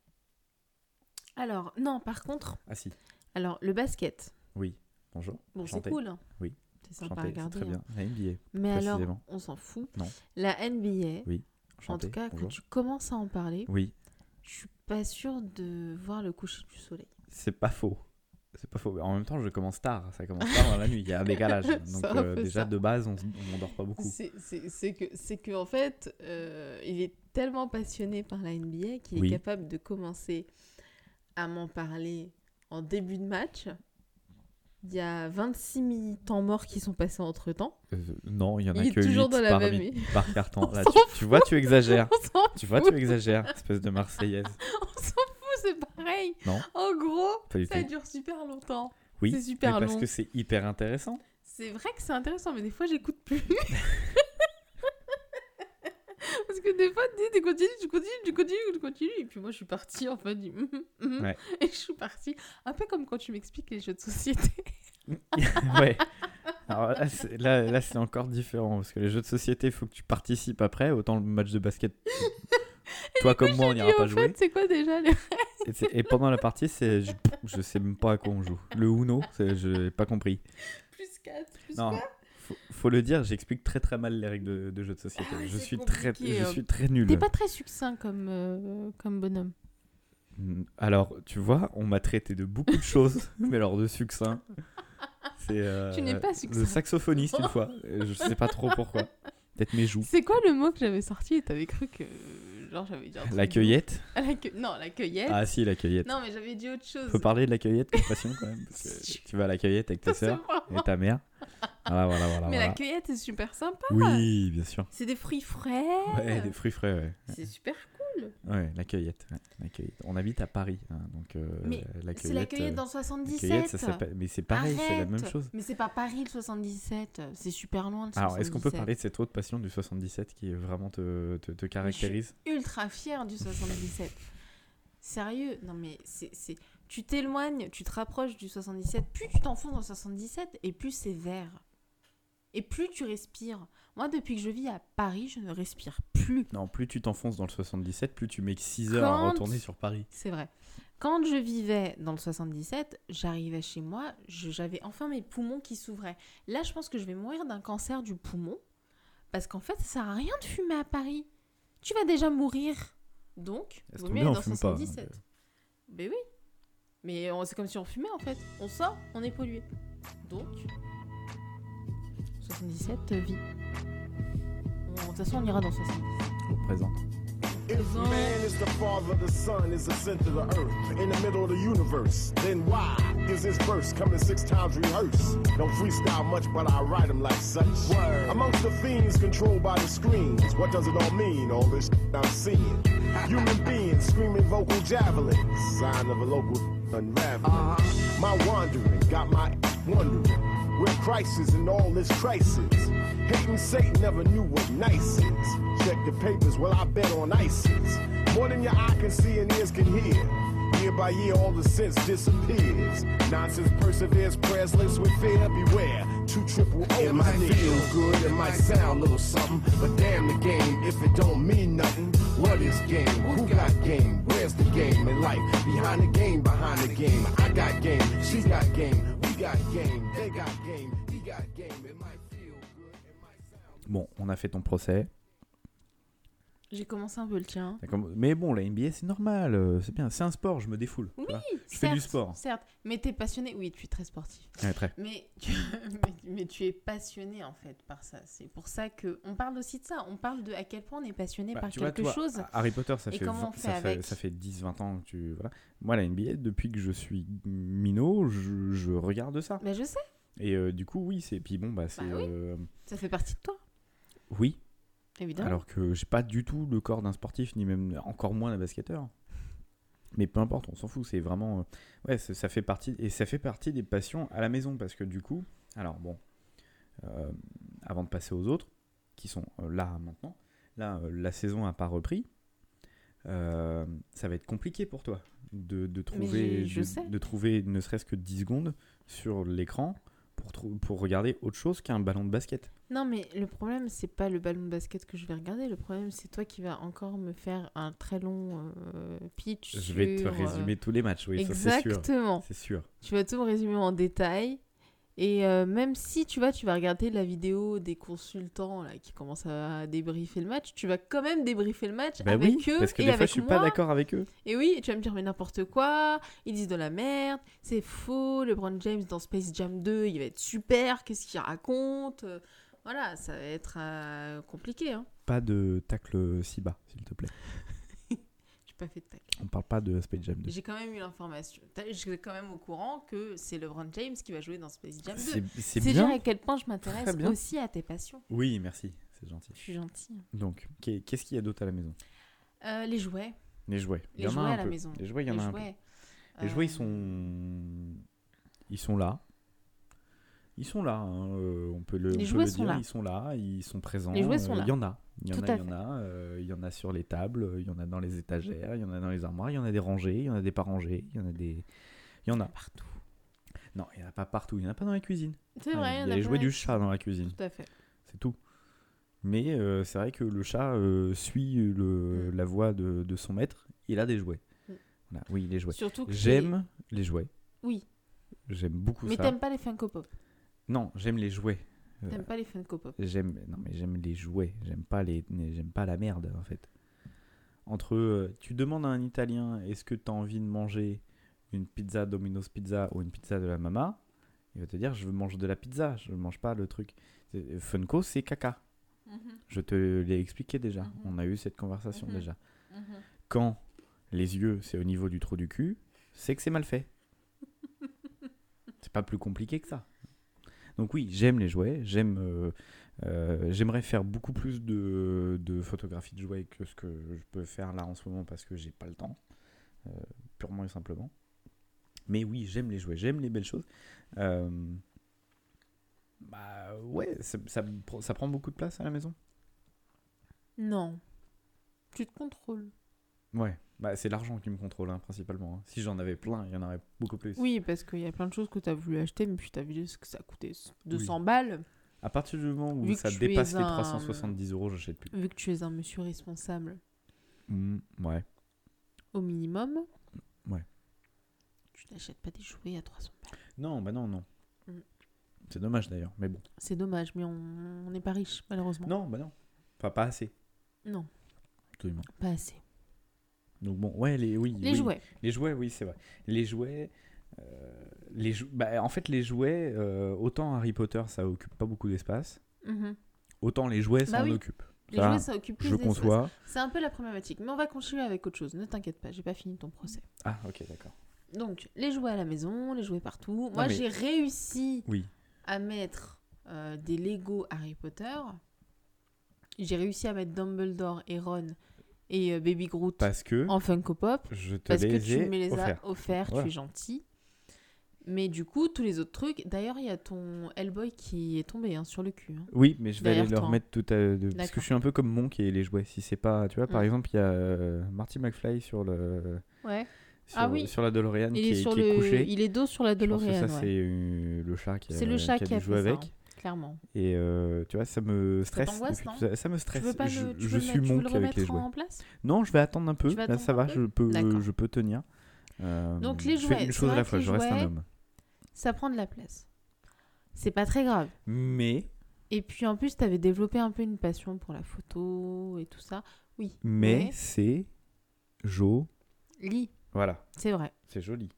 Alors non par contre, Ah si, alors le basket. oui. Bonjour. Bon c'est cool. hein. Oui. C'est sympa à regarder. très hein. bien. La NBA. Mais alors on s'en fout. Non. La NBA. Oui. En tout cas quand tu commences à en parler, Oui, je suis pas sûre de voir le coucher du soleil. c'est pas faux. C'est pas faux. En même temps, je commence tard. Ça commence tard dans la nuit. Il y a un décalage. Donc euh, déjà ça. de base, on, on dort pas beaucoup. C'est- que, c'est que en fait, euh, il est tellement passionné par la NBA qu'il Oui. est capable de commencer à m'en parler en début de match. Il y a 26 000 temps morts qui sont passés entre temps. Euh, non, il y en a Il est que toujours 8 dans la par, même par carton. Là, tu, tu vois, tu exagères. Tu vois, tu exagères, espèce de Marseillaise. on pareil. Non. En gros, Pas du ça tout. dure super longtemps. Oui, c'est super mais parce long. que c'est hyper intéressant. C'est vrai que c'est intéressant, mais des fois, j'écoute plus. Parce que des fois, tu dis, tu continues, tu continues, tu continues, tu continues. Et puis moi, je suis partie en fait du. mhm, mhm. Ouais. Et je suis partie. Un peu comme quand tu m'expliques les jeux de société. ouais. Alors là, c'est, là, là, c'est encore différent parce que les jeux de société, il faut que tu participes après. Autant le match de basket, toi comme moi, on n'ira pas jouer. fait, c'est quoi déjà les... Et, pendant la partie, c'est, je, je sais même pas à quoi on joue. Le Uno, je n'ai pas compris. Plus 4, plus Non, quoi faut, faut le dire, j'explique très très mal les règles de, de jeux de société. Ah je, suis très, je hein. suis très nul. T'es pas très succinct comme, euh, comme bonhomme. Mm, Alors, tu vois, on m'a traité de beaucoup de choses, mais alors de succinct. C'est euh, Tu n'es pas le succinct. saxophoniste une fois. Euh, Je sais pas trop pourquoi. Peut-être mes joues. C'est quoi le mot que j'avais sorti et t'avais cru que. Genre, j'avais dit un truc La de cueillette. Ah, la Non, la cueillette. Ah si, la cueillette. Non, mais j'avais dit autre chose. Faut parler de la cueillette comme passion quand même. Parce que tu vas à la cueillette avec ta vraiment- et ta mère. Voilà, voilà, voilà. Mais voilà. la cueillette, c'est super sympa. Oui, bien sûr. C'est des fruits frais. Ouais, des fruits frais, ouais. C'est super cool. Ouais, la cueillette. ouais, la cueillette. On habite à Paris, hein, donc euh, Mais la C'est la cueillette. euh, dans la 77. cueillette, ça. Mais c'est pareil, c'est la même chose. Mais c'est pas Paris le 77. C'est super loin le 77. Alors, est-ce qu'on peut parler de cette autre passion du 77 qui vraiment te, te, te caractérise? Ultra fière du 77. Sérieux? Non mais c'est c'est- tu t'éloignes, tu te rapproches du 77, plus tu t'enfonces dans le 77 et plus c'est vert. Et plus tu respires. Moi, depuis que je vis à Paris, je ne respire plus. Non, plus tu t'enfonces dans le 77, plus tu mets 6 heures à retourner sur Paris. C'est vrai. Quand je vivais dans le 77, j'arrivais chez moi, j'avais enfin mes poumons qui s'ouvraient. Là, je pense que je vais mourir d'un cancer du poumon. Parce qu'en fait, ça sert à rien de fumer à Paris. Tu vas déjà mourir. Donc, vaut mieux dans fume pas, 77. donc, Ben oui. Mais c'est comme si on fumait en fait. On sort, on est pollué. Donc, 77 euh, vie. De toute façon, on ira dans 77. Au présent. If man is the father, the sun is the center of the earth, in the middle of the universe, then why is this verse coming six times rehearsed? Don't freestyle much, but I write them like such. Amongst the fiends controlled by the screens, what does it all mean? All this I'm seeing? Human beings screaming vocal javelins, sign of a local unraveling. My wandering got my wondering where and all this crisis. Hating Satan never knew what nice is. Check the papers, well, I bet on ISIS. More than your eye can see and ears can hear. Year by year, all the sense disappears. Nonsense perseveres, prayers lives with fear. Beware, two triple O. It might feel good, it might sound a little something, but damn the game if it don't mean nothing. What is game? Who got game? Where's the game in life? Behind the game, behind the game. I got game, she got game, Bon, on a fait ton procès. J'ai commencé un peu le tien. Mais bon, la NBA, c'est normal. euh, C'est bien. C'est un sport, je me défoule. Oui. Je fais du sport. Certes, mais t'es passionné. Oui, tu es très sportif. Ouais, très. Mais tu, mais, mais tu es passionné en fait par ça. C'est pour ça que on parle aussi de ça. On parle de à quel point on est passionné Bah, par tu vois, quelque toi, chose. Harry Potter, ça Et fait, 20 ça, fait, ça fait 10-20 ans que tu. Voilà. Moi, la NBA, depuis que je suis minot, je, je regarde ça. Mais je sais, Et euh, du coup, oui, c'est. Puis bon, bah, c'est. Bah oui. euh, ça fait partie de toi, oui, évidemment. alors que j'ai pas du tout le corps d'un sportif, ni même encore moins d'un basketteur. Mais peu importe, on s'en fout. C'est vraiment. euh, Ouais, ça ça fait partie. Et ça fait partie des passions à la maison. Parce que du coup. Alors bon. euh, avant de passer aux autres, qui sont euh, là maintenant. Là, la saison n'a pas repris. Euh, ça va être compliqué pour toi de, de trouver, je de, de trouver ne serait-ce que 10 secondes sur l'écran pour, regarder autre chose qu'un ballon de basket. Non, mais le problème, c'est pas le ballon de basket que je vais regarder. Le problème, c'est toi qui vas encore me faire un très long euh, pitch. Je vais te euh, résumer tous les matchs, oui, ça c'est sûr. Exactement. C'est sûr. Tu vas tout me résumer en détail. Et euh, même si tu vois, tu vas regarder la vidéo des consultants là, qui commencent à débriefer le match, tu vas quand même débriefer le match Bah avec oui, eux parce que et des fois je suis moi. pas d'accord avec eux. Et oui, tu vas me dire mais n'importe quoi, ils disent de la merde, c'est faux, LeBron James dans Space Jam 2, il va être super, qu'est-ce qu'il raconte? Voilà, ça va être euh, compliqué. Hein. Pas de tacle si bas, s'il te plaît. J'ai pas fait de tac. On parle pas de Space Jam 2. J'ai quand même eu l'information. Je suis quand même au courant que c'est LeBron James qui va jouer dans Space Jam 2. C'est dire bien. à quel point je m'intéresse aussi à tes passions. Oui, merci, c'est gentil. Je suis gentille. Donc, qu'est- qu'est-ce qu'il y a d'autre à la maison? Euh, les jouets. Les jouets. Les jouets à la maison. Les jouets, il y en a un peu. Les jouets, ils Euh, sont, ils sont là. Ils sont là. hein, euh, on peut le, Les on peut jouets le sont dire. là. Ils sont là. Ils sont présents. Les jouets sont là. Il y en a. Il y en Tout a. Il y en a. euh, Il y en a sur les tables. Il y en a dans les étagères. Il y en a dans les armoires. Il y en a des rangées. Il y en a des pas rangées. Il y en a des. Il y en a partout. Non, il n'y en a pas partout. Il n'y en a pas dans la cuisine. C'est vrai, il y en a les jouets du chat dans la cuisine. Tout à fait. C'est tout. Mais euh, c'est vrai que le chat euh, suit le, Mm. la voie de, de son maître. Il a des jouets. Mm. Voilà. Oui, les jouets. Surtout que J'aime les jouets. Oui, J'aime beaucoup mais ça. t'aimes pas les Funko Pop. Non, j'aime les jouets. Euh, T'aimes pas les Funko Pop? J'aime non mais j'aime les jouets. J'aime pas les j'aime pas la merde en fait. Entre euh, tu demandes à un Italien est-ce que tu as envie de manger une pizza Domino's Pizza ou une pizza de la mama, il va te dire je veux manger de la pizza, je ne mange pas le truc. C'est- Funko c'est caca. Je te l'ai expliqué déjà. Mhm. On a eu cette conversation Mhm. déjà. Quand les yeux c'est au niveau du trou du cul, c'est que c'est mal fait. c'est pas plus compliqué que ça. Donc oui, j'aime les jouets, j'aime, euh, euh, j'aimerais faire beaucoup plus de, de photographies de jouets que ce que je peux faire là en ce moment parce que j'ai pas le temps, euh, purement et simplement. Mais oui, j'aime les jouets, j'aime les belles choses. Bah ouais, ça, ça prend beaucoup de place à la maison. Non. Tu te contrôles. Ouais, bah c'est l'argent qui me contrôle hein, principalement. hein. Si j'en avais plein, il y en aurait beaucoup plus. Oui, parce qu'il y a plein de choses que t'as voulu acheter, mais puis t'as vu ce que ça coûtait 200 balles. À partir du moment où Vu que ça tu dépasse es les un- 370 euros, j'achète plus. Vu que tu es un monsieur responsable Mm, ouais. au minimum, Ouais. tu n'achètes pas des jouets à 300 balles. Non, bah non, non. Mm. C'est dommage d'ailleurs, mais bon. C'est dommage, mais on on n'est pas riche, malheureusement. Non, bah non. Enfin, pas assez. Non, Absolument. pas assez. Donc bon, ouais, les, oui. Les oui. jouets. Les jouets, oui, c'est vrai. Les jouets. euh, les jou- bah, en fait, les jouets, euh, autant Harry Potter, ça occupe pas beaucoup d'espace, Mhm. autant les jouets, ça Bah en oui. occupe. Les Ça, jouets, ça occupe plus je conçois. C'est un peu la problématique. Mais on va continuer avec autre chose. Ne t'inquiète pas, j'ai pas fini ton procès. Ah, ok, d'accord. Donc, les jouets à la maison, les jouets partout. Moi, mais- j'ai réussi Oui. à mettre euh, des Lego Harry Potter. J'ai réussi à mettre Dumbledore et Ron et euh, Baby Groot Parce que en Funko Pop. je te Parce que tu me les offerts. as offerts, tu es gentil. Mais du coup, tous les autres trucs. D'ailleurs, il y a ton Hellboy qui est tombé hein, sur le cul. hein. Oui, mais je vais aller leur mettre tout à... de- Parce que je suis un peu comme Monk et les jouets. Si c'est pas... Tu vois, par Mm. exemple, il y a euh, Marty McFly sur le... Ouais. Sur, Ah oui. sur la DeLorean Il qui est, est, sur qui est le... couché. il est dos sur la Je pense que DeLorean. ça, ouais. c'est euh, le chat qui a, C'est le chat qui a qui a dû fait jouer ça, avec. hein, clairement. Et euh, tu vois, ça me stresse. ça, ça me Tu stresse. veux pas je le, tu je veux suis tu le avec les jouets. en place? Non, je vais attendre un peu. Tu Là, ça va, je peux, je peux tenir. Euh, Donc, les je fais jouets, une chose à la fois, je reste un homme. Ça prend de la place. C'est pas très grave. Mais, Et puis en plus, tu avais développé un peu une passion pour la photo et tout ça. Oui. mais Ouais. c'est joli. Voilà, c'est vrai. c'est joli.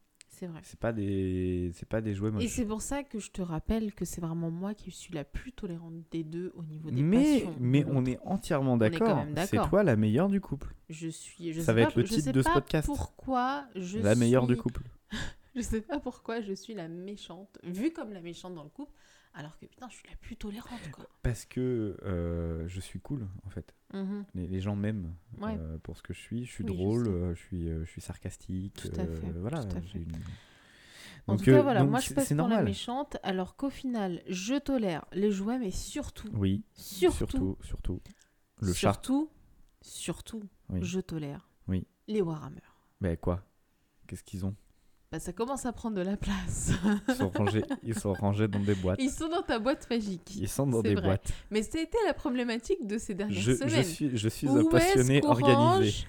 C'est vrai. C'est pas des, c'est pas des jouets Et moches. c'est pour ça que je te rappelle que c'est vraiment moi qui suis la plus tolérante des deux au niveau des Mais, passions. mais on est entièrement d'accord. C'est toi la meilleure du couple. Je suis. Je Ça sais va pas- être le je titre sais de ce pas podcast. Pourquoi je la meilleure du couple. Je sais pas pourquoi je suis la méchante, vue comme la méchante dans le couple, alors que putain, je suis la plus tolérante quoi. Parce que euh, je suis cool, en fait. Mhm. Les, les gens m'aiment Ouais. euh, pour ce que je suis. Je suis Oui, drôle, euh, je, suis, je suis sarcastique. Tout à fait, voilà, tout à j'ai fait. une- En Donc, tout cas, voilà, donc moi je passe pour la méchante, alors qu'au final, je tolère les jouets, mais surtout, Oui, surtout, surtout, surtout. Le chat. surtout, surtout, Oui. je tolère Oui. les Warhammer. Mais quoi? Qu'est-ce qu'ils ont? Bah, ça commence à prendre de la place. ils sont, rangés, ils sont rangés dans des boîtes. Ils sont dans ta boîte magique. Ils sont dans des vrai. boîtes. Mais c'était la problématique de ces dernières Je, semaines. je suis, je suis un passionné organisé. range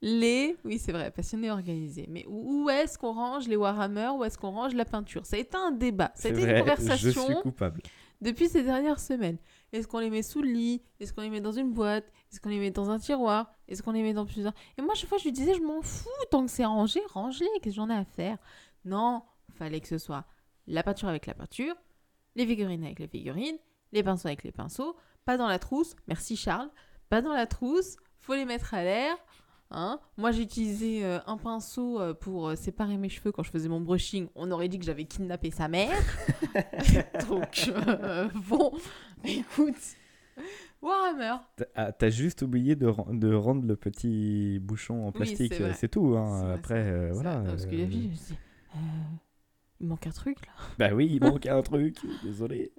Les, oui c'est vrai, passionné organisé. Mais où, est-ce qu'on range les Warhammer? Où est-ce qu'on range la peinture? Ça a été un débat. Ça a été vrai, une conversation je suis coupable. Depuis ces dernières semaines. Est-ce qu'on les met sous le lit? Est-ce qu'on les met dans une boîte? Est-ce qu'on les met dans un tiroir? Est-ce qu'on les met dans plusieurs? Et moi, chaque fois, je lui disais, je m'en fous, tant que c'est rangé, range-les, qu'est-ce que j'en ai à faire? Non, fallait que ce soit la peinture avec la peinture, les figurines avec les figurines, les pinceaux avec les pinceaux, pas dans la trousse, merci Charles, pas dans la trousse, faut les mettre à l'air. Hein Moi, j'ai utilisé euh, un pinceau euh, pour euh, séparer mes cheveux quand je faisais mon brushing. On aurait dit que j'avais kidnappé sa mère. Donc, euh, bon, écoute. Warhammer. T'as ah, t'as juste oublié de, ren- de rendre le petit bouchon en plastique. c'est tout. hein. Vrai, Après, euh, voilà. vrai. Parce que la euh, vie, je me euh, il manque un truc là. Bah oui, il manque un truc. Désolé.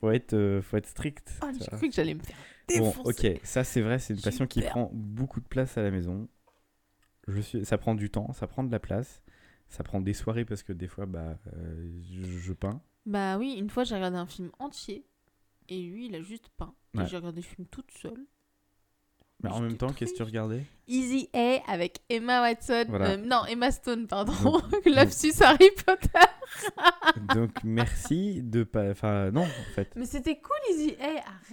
Faut être, euh, faut être strict. Oh, j'ai cru que j'allais me faire Bon, ok, ça c'est vrai, c'est une passion qui prend beaucoup de place à la maison. Je suis, ça prend du temps, ça prend de la place, ça prend des soirées parce que des fois, bah, euh, je, je peins. Bah oui, une fois j'ai regardé un film entier et lui il a juste peint. Et Ouais. j'ai regardé le film toute seule. Mais en même temps, qu'est-ce que tu regardais? Easy A avec Emma Watson. Voilà. euh, non, Emma Stone, pardon. Lapsus Harry Potter. Donc merci de pas, enfin non en fait. Mais c'était cool, Easy A,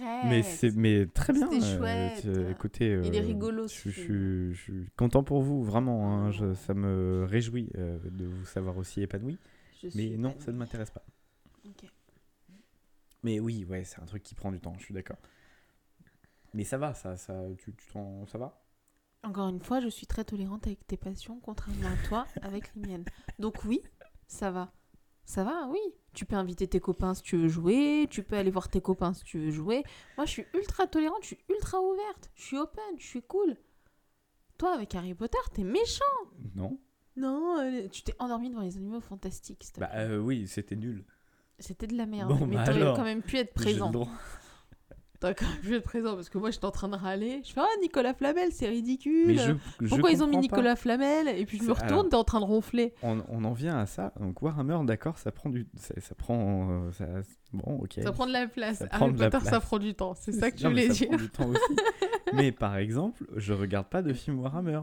arrête. Mais c'est, mais très bien. C'était euh, chouette. écoutez, Il est euh, rigolo, Je, je- je suis content pour vous, vraiment. hein, je- Oh. ça me réjouit de vous savoir aussi épanoui. Je suis Mais non, ça ne m'intéresse pas. Ok. Mais oui, ouais, c'est un truc qui prend du temps, je suis d'accord. Mais ça va, ça, ça, tu, tu t'en- ça va? Encore une fois, je suis très tolérante avec tes passions, contrairement à toi avec les miennes. Donc oui, ça va. Ça va, oui. Tu peux inviter tes copains si tu veux jouer, tu peux aller voir tes copains si tu veux jouer. Moi, je suis ultra tolérante, je suis ultra ouverte, je suis open, je suis cool. Toi, avec Harry Potter, t'es méchant. Non Non, euh, tu t'es endormi devant les animaux fantastiques. Bah euh, oui, c'était nul. C'était de la merde. bon, mais bah t'aurais quand même pu être présent. T'as quand même pu être présent parce que moi j'étais en train de râler. Je fais Ah, Nicolas Flamel, c'est ridicule. Mais je, je Pourquoi ils ont mis pas. Nicolas Flamel Et puis je me retourne, t'es en train de ronfler. on, on en vient à ça. Donc Warhammer, d'accord, ça prend du, ça, ça prend, euh, ça, bon, ok. Ça prend de la place. Ça Harry de Potter, ça place. prend du temps. C'est ça que tu voulais ça dire. prend du temps aussi. mais par exemple, je regarde pas de film Warhammer.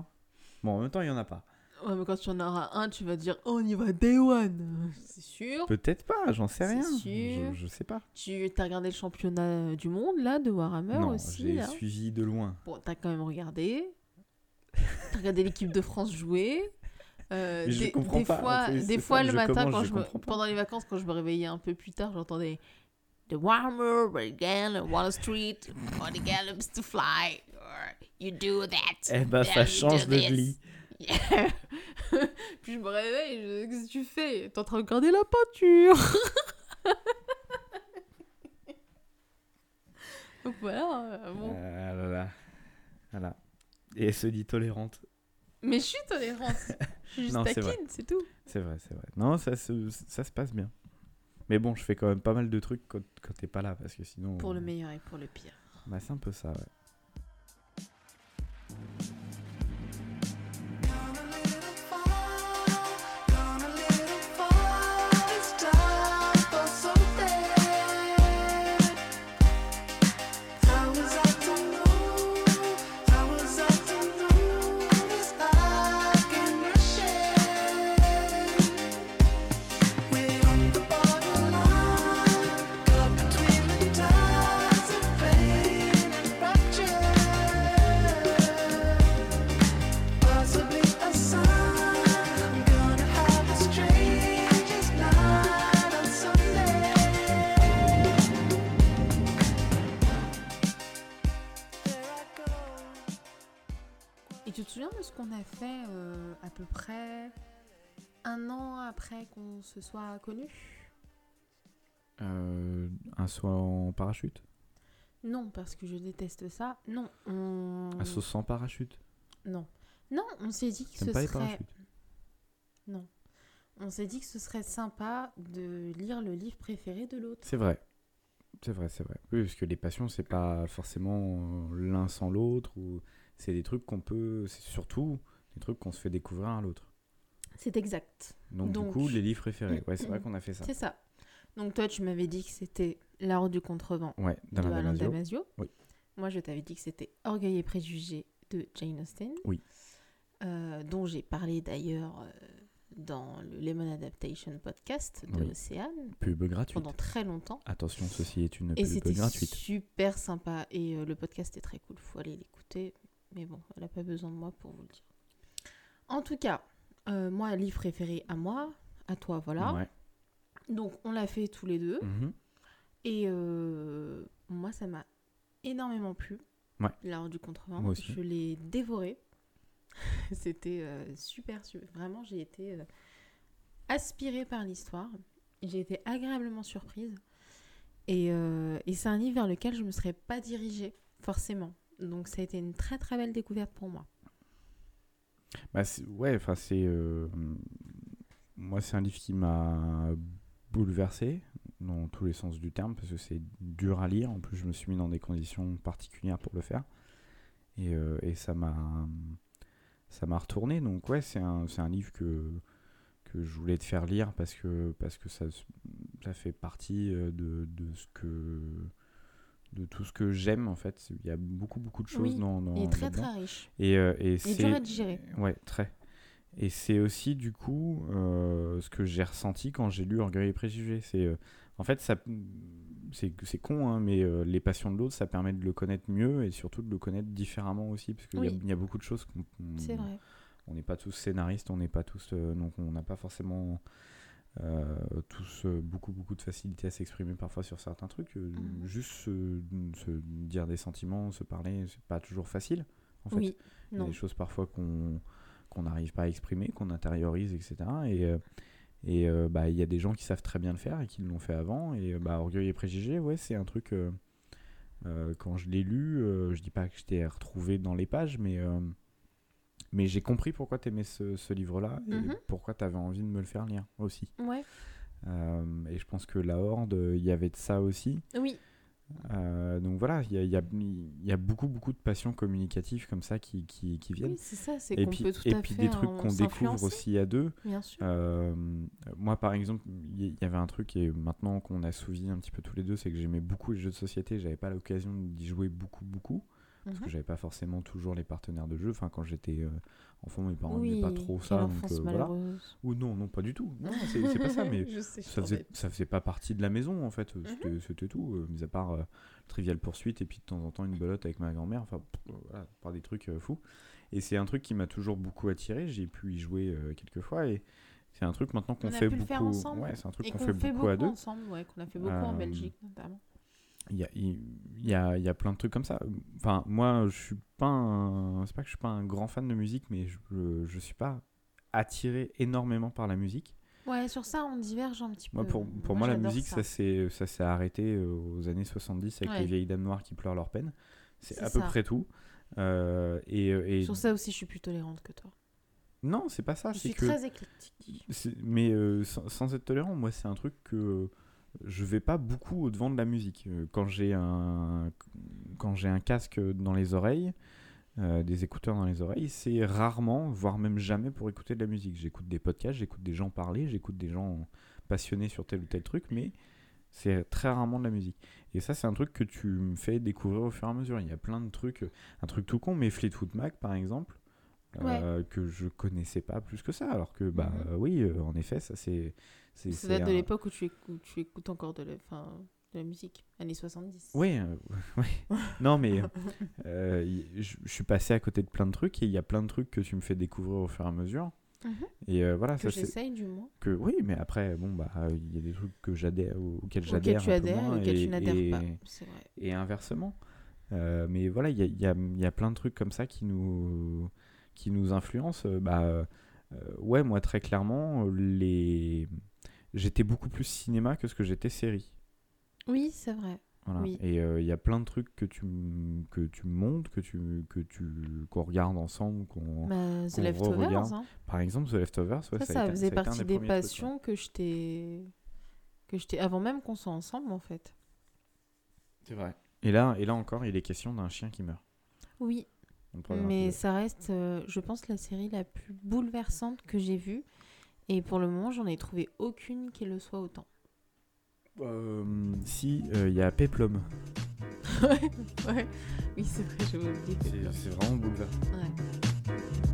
Bon, en même temps, il y en a pas. Ouais, mais quand tu en auras un, tu vas dire Oh, on y va day one. C'est sûr. Peut-être pas, j'en sais C'est rien. sûr. Je, je sais pas. Tu as regardé le championnat du monde là de Warhammer non, aussi j'ai suivi de loin. Bon, t'as quand même regardé. T'as regardé l'équipe de France jouer. Euh, Mais je des, comprends des pas, fois, c'est- des c'est fois ça, le matin, commence, quand je je me- comprends pas. pendant les vacances, quand je me réveillais un peu plus tard, j'entendais The Warhammer began on Wall Street for the gallops to fly. You do that. Eh ben, then ça change de this. Yeah. Puis je me réveille, je... qu'est-ce que tu fais? T'es en train de regarder la peinture. Donc voilà, euh, bon. Ah là là. Voilà. Et elle se dit tolérante. Mais je suis tolérante. Je suis juste Non, taquine, c'est tout. C'est vrai, c'est vrai. Non, ça se, ça se passe bien. Mais bon, je fais quand même pas mal de trucs quand, quand t'es pas là, parce que sinon... Pour le euh, meilleur et pour le pire. Bah, c'est un peu ça, ouais. Un an après qu'on se soit connus Euh, un saut en parachute? Non, parce que je déteste ça. Non, on... Un saut sans parachute? Non. Non, on s'est dit que ce pas serait... Non. On s'est dit que ce serait sympa de lire le livre préféré de l'autre. C'est vrai. C'est vrai, c'est vrai. Oui, parce que les passions, c'est pas forcément l'un sans l'autre. ou C'est des trucs qu'on peut. C'est surtout des trucs qu'on se fait découvrir à l'autre. C'est exact. Donc, Donc- du coup, les livres préférés. Ouais, c'est vrai qu'on a fait ça. C'est ça. Donc toi, tu m'avais dit que c'était La route du contrevent Ouais, dans de la Alain Damasio. Damasio. Oui. Moi, je t'avais dit que c'était Orgueil et préjugés de Jane Austen. Oui. Euh, dont j'ai parlé d'ailleurs euh, dans le Lemon Adaptation podcast de Oui. Océane Pub gratuite. pendant très longtemps. Attention, ceci est une Et pub gratuite. super sympa. Et euh, le podcast est très cool. Faut aller l'écouter. Mais bon, elle n'a pas besoin de moi pour vous le dire. En tout cas, euh, moi, livre préféré à moi, à toi, voilà. Ouais. Donc, on l'a fait tous les deux. Mhm. Et euh, moi, ça m'a énormément plu. Ouais. L'art du contrevent. Moi aussi. Je l'ai dévoré. C'était euh, super, super. Vraiment, j'ai été aspirée par l'histoire. J'ai été agréablement surprise. Et, et c'est un livre vers lequel je ne me serais pas dirigée, forcément. Donc, ça a été une très, très belle découverte pour moi. Bah, ouais, enfin, c'est. euh, Moi, c'est un livre qui m'a bouleversé, dans tous les sens du terme, parce que c'est dur à lire. En plus, je me suis mis dans des conditions particulières pour le faire. Et, euh, et ça m'a. Ça m'a retourné. Donc, ouais, c'est un, un livre que, que je voulais te faire lire parce que, parce que ça, ça fait partie euh, de, de ce que. De tout ce que j'aime, en fait. Il y a beaucoup, beaucoup de choses Oui, dans, dans Il est très, très riche. Et, euh, et c'est. dur à digérer. Ouais, très. Et c'est aussi, du coup, euh, ce que j'ai ressenti quand j'ai lu Orgueil et Préjugés. C'est, euh, en fait, ça, c'est, c'est con, hein, mais les passions de l'autre, ça permet de le connaître mieux et surtout de le connaître différemment aussi. Parce qu'il y, a- Oui. il y a beaucoup de choses qu'on. qu'on- C'est vrai. On n'est pas tous scénaristes, on n'est pas tous. donc, on n'a pas forcément. Euh, tous euh, beaucoup beaucoup de facilité à s'exprimer parfois sur certains trucs Euh, Mhm. juste se, se dire des sentiments se parler c'est pas toujours facile en fait Oui, il y a des choses parfois qu'on qu'on n'arrive pas à exprimer, qu'on intériorise, etc. Et, et bah, il y a des gens qui savent très bien le faire et qui l'ont fait avant. Et bah, Orgueil et Préjugés, ouais, c'est un truc. quand je l'ai lu, je dis pas que je t'ai retrouvé dans les pages, mais, mais j'ai compris pourquoi tu aimais ce, ce livre-là et Mhm. pourquoi tu avais envie de me le faire lire aussi. Ouais. Euh, et je pense que La Horde, il y avait de ça aussi. Oui. Euh, donc voilà, il y a, y a- y a beaucoup, beaucoup de passions communicatives comme ça qui, qui, qui viennent. Oui, c'est ça, c'est qu'on peut tout et à puis fait des trucs qu'on découvre aussi à deux. Bien sûr. Euh, moi, par exemple, il y, il y avait un truc, et maintenant qu'on a souvi un petit peu tous les deux, c'est que j'aimais beaucoup les jeux de société. J'avais pas l'occasion d'y jouer beaucoup, beaucoup, parce que Mhm. j'avais pas forcément toujours les partenaires de jeu. Enfin, quand j'étais euh, enfant, mes parents oui, n'aimaient pas trop ça. Donc, euh, voilà. Ou non, non, pas du tout. Non, c'est pas ça, mais sais, ça faisait, ai- ça faisait pas partie de la maison en fait. Mhm. C'était- tout, euh, mis à part Trivial Poursuite et puis de temps en temps une belote avec ma grand-mère. Enfin, voilà, par des trucs fous. Et c'est un truc qui m'a toujours beaucoup attiré. J'ai pu y jouer quelques fois et c'est un truc maintenant qu'on fait beaucoup. faire ensemble. Ouais, c'est un truc qu'on fait, fait beaucoup à deux. ensemble, ouais, qu'on a fait beaucoup en Belgique notamment. Il y a, y, a, y a plein de trucs comme ça. Enfin, moi, je suis pas un... C'est pas que je suis pas un grand fan de musique, mais je, je, je suis pas attiré énormément par la musique. Ouais, sur ça, on diverge un petit Moi, peu. pour, pour moi, la musique, ça, s'est ça s'est arrêté euh, aux années 70 avec Ouais. les vieilles dames noires qui pleurent leur peine. C'est à peu près tout. Euh, et, euh, et- Sur ça aussi, je suis plus tolérante que toi. Non, c'est pas ça. je suis que. très éclectique. Mais euh, sans, sans être tolérant, moi, c'est un truc que je vais pas beaucoup au devant de la musique. Euh, Quand j'ai un, quand j'ai un casque dans les oreilles, euh, des écouteurs dans les oreilles, c'est rarement, voire même jamais pour écouter de la musique. J'écoute des podcasts, j'écoute des gens parler, j'écoute des gens passionnés sur tel ou tel truc, mais c'est très rarement de la musique. Et ça, c'est un truc que tu me fais découvrir au fur et à mesure. Il y a plein de trucs, un truc tout con, mais Fleetwood Mac, par exemple, euh, que je connaissais pas plus que ça. Alors que, bah Mhm. oui, euh, en effet, ça c'est. c'est- Ça date de l'époque où tu écoutes, tu écoutes encore de la, enfin, de la musique, années 70. Oui, euh, oui. non, mais je suis passé à côté de plein de trucs et il y a plein de trucs que tu me fais découvrir au fur et à mesure. Mhm. Et euh, voilà, Que j'essaye du moins. que oui, mais après bon bah il y a des trucs que j'adhère auxquels j'adhère tu adhères moins et, tu n'adhères pas. C'est vrai. et inversement. Euh, mais voilà, il y a, y a- y a plein de trucs comme ça qui nous qui nous influencent. Euh, Bah euh, ouais, moi très clairement les j'étais beaucoup plus cinéma que ce que j'étais série. Oui, c'est vrai. Voilà. Oui. Et euh, il y a plein de trucs que tu, que tu me montres, que tu, que tu, qu'on regarde ensemble. Qu'on... Bah, The qu'on Leftovers, hein. Par exemple, The Leftovers, ouais, ça, ça, ça été- faisait ça partie des des premiers trucs, ouais. passions que je t'ai que je avant même qu'on soit ensemble en fait. C'est vrai. Et là, et là encore, il est question d'un chien qui meurt. Oui, mais ça reste, euh, je pense, la série la plus bouleversante que j'ai vue. Et pour le moment, j'en ai trouvé aucune qui le soit autant. Euh, si, euh, il y a Peplum. ouais, ouais. Oui, c'est vrai, j'avais oublié. C'est, Peplum. c'est vraiment bouleversant. Ouais.